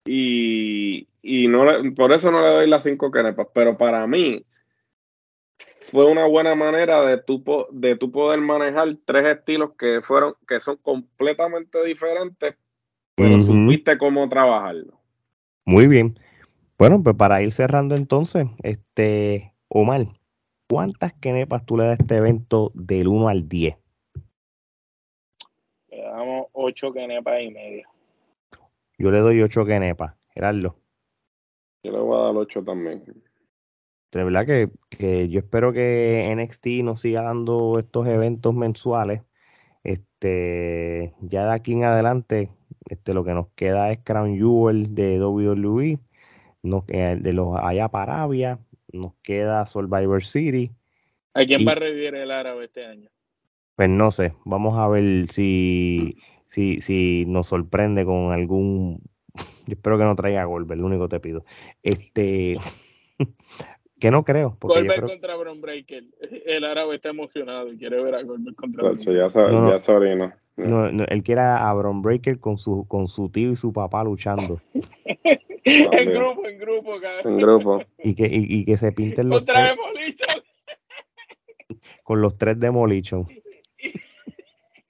Y, y no le- por eso no le doy las cinco canepas, pero para mí fue una buena manera de tu, po- de tu poder manejar tres estilos que fueron, que son completamente diferentes, pero supiste cómo trabajarlo.
Muy bien. Bueno, pues para ir cerrando entonces, este, Omar, ¿cuántas kenepas tú le das a este evento del 1 al 10?
Le damos ocho canepas y media.
Yo le doy 8 kenepas, Gerardo.
Yo le voy a dar ocho también.
De verdad que, que yo espero que NXT nos siga dando estos eventos mensuales. Este, ya de aquí en adelante, este, lo que nos queda es Crown Jewel de WWE, nos, eh, de los allá para Arabia, nos queda Survivor City.
¿A quién
Y-
va a revivir el árabe este año?
Pues no sé, vamos a ver si, si, si nos sorprende con algún. Yo espero que no traiga Goldberg, lo único que te pido. Este, que no creo, creo
contra Bron Breaker. El árabe está emocionado y quiere ver a Goldberg contra Bron
ya, se,
No, no.
ya
no, no, él quiere a Bron Breaker con su, con su tío y su papá luchando.
En grupo, en grupo, cabrón.
En grupo.
Y que, y, y que se pinten los
Contra
tres,
Demolition.
con los tres Demolition.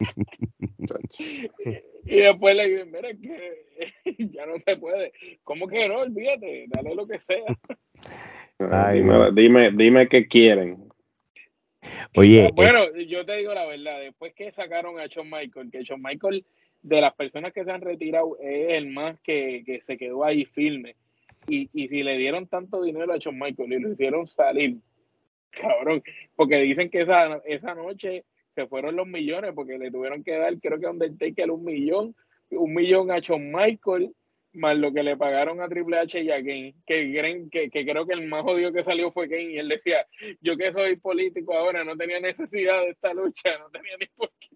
Y después le dicen, mira que ya no se puede. ¿Cómo que no? Olvídate, dale lo que sea.
Ay,
dime, dime, dime qué quieren.
Oye, eh,
bueno, yo te digo la verdad, después que sacaron a Shawn Michael, que Shawn Michael, de las personas que se han retirado, es el más que, que se quedó ahí firme. Y, y si le dieron tanto dinero a Shawn Michael y lo hicieron salir, cabrón, porque dicen que esa, esa noche se fueron los millones, porque le tuvieron que dar, creo que a Undertaker un millón, un millón a Shawn Michael, más lo que le pagaron a Triple H y a Kane, que, que, que creo que el más jodido que salió fue Kane, y él decía, yo que soy político ahora, no tenía necesidad de esta lucha, no tenía ni por qué.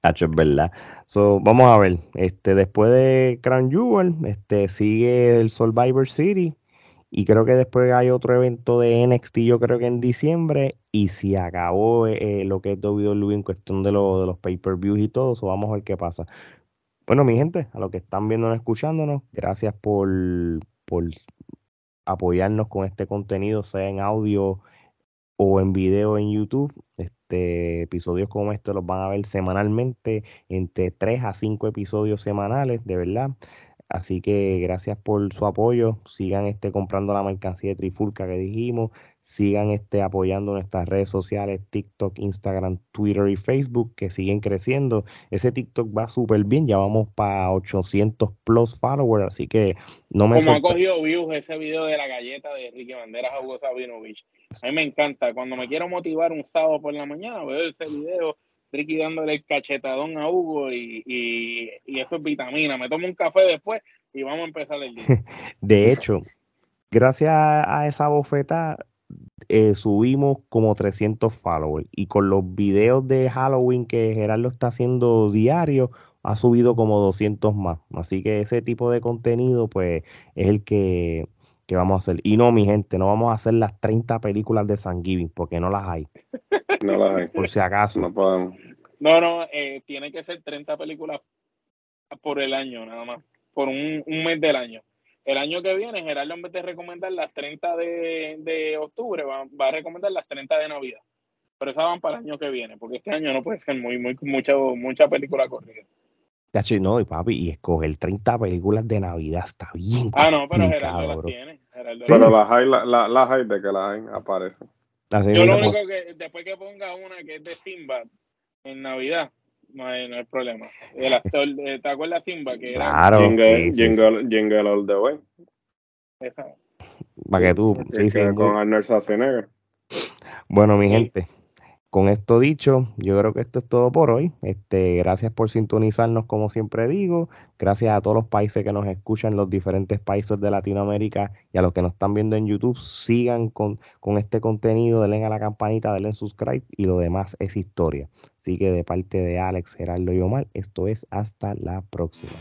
Tacho, es verdad. So, vamos a ver. Este, después de Crown Jewel, este, sigue el Survivor City. Y creo que después hay otro evento de NXT, yo creo que en diciembre. Y si acabó eh, lo que es WWE en cuestión de, lo- de los pay-per-views y todo, so vamos a ver qué pasa. Bueno, mi gente, a los que están viéndonos, escuchándonos, gracias por, por apoyarnos con este contenido, sea en audio o en video en YouTube. Este, episodios como estos los van a ver semanalmente, entre 3 a 5 episodios semanales, de verdad. Así que gracias por su apoyo. Sigan este, comprando la mercancía de Trifulca que dijimos. Sigan este, apoyando nuestras redes sociales, TikTok, Instagram, Twitter y Facebook, que siguen creciendo. Ese TikTok va súper bien. Ya vamos para 800 plus followers. Así que no me
Como ha cogido views ese video de la galleta de Ricky Banderas a Hugo Sabinovich. A mí me encanta. Cuando me quiero motivar un sábado por la mañana, veo ese video, Ricky dándole el cachetadón a Hugo y, y, eso es vitamina. Me tomo un café después y vamos a empezar el día.
De hecho, gracias a esa bofeta eh, subimos como 300 followers y con los videos de Halloween que Gerardo está haciendo diario ha subido como 200 más. Así que ese tipo de contenido pues es el que, que vamos a hacer. Y no, mi gente, no vamos a hacer las 30 películas de San Giving porque no las hay,
No las hay.
por si acaso.
No podemos.
No, no, eh, tiene que ser 30 películas por el año, nada más. Por un, un mes del año. El año que viene, Gerardo, en vez de recomendar las 30 de, de octubre, va, va a recomendar las 30 de Navidad. Pero esas van para el año que viene, porque este año no puede ser muy, muy, mucha, mucha película corrida.
Tacho, no, y papi, y escoger 30 películas de Navidad está bien.
Ah, no, pero Gerardo las tiene. Gerardo
Pero
las-
las hay, la- la- las hay de que las hay, aparecen.
Yo lo único que, después que ponga una que es de Simba en Navidad, no hay, no hay problema. El actor, eh, ¿te acuerdas de Simba? Que era
Claro,
jingle,
sí, sí, sí.
jingle, jingle all the way.
esa.
para que tú, sí,
con Arnold Schwarzenegger.
Bueno, mi
Sí.
gente, con esto dicho, yo creo que esto es todo por hoy. Este, gracias por sintonizarnos, como siempre digo. Gracias a todos los países que nos escuchan, los diferentes países de Latinoamérica y a los que nos están viendo en YouTube. Sigan con, con este contenido, denle a la campanita, denle subscribe y lo demás es historia. Así que de parte de Alex, Gerardo y Omar, esto es hasta la próxima.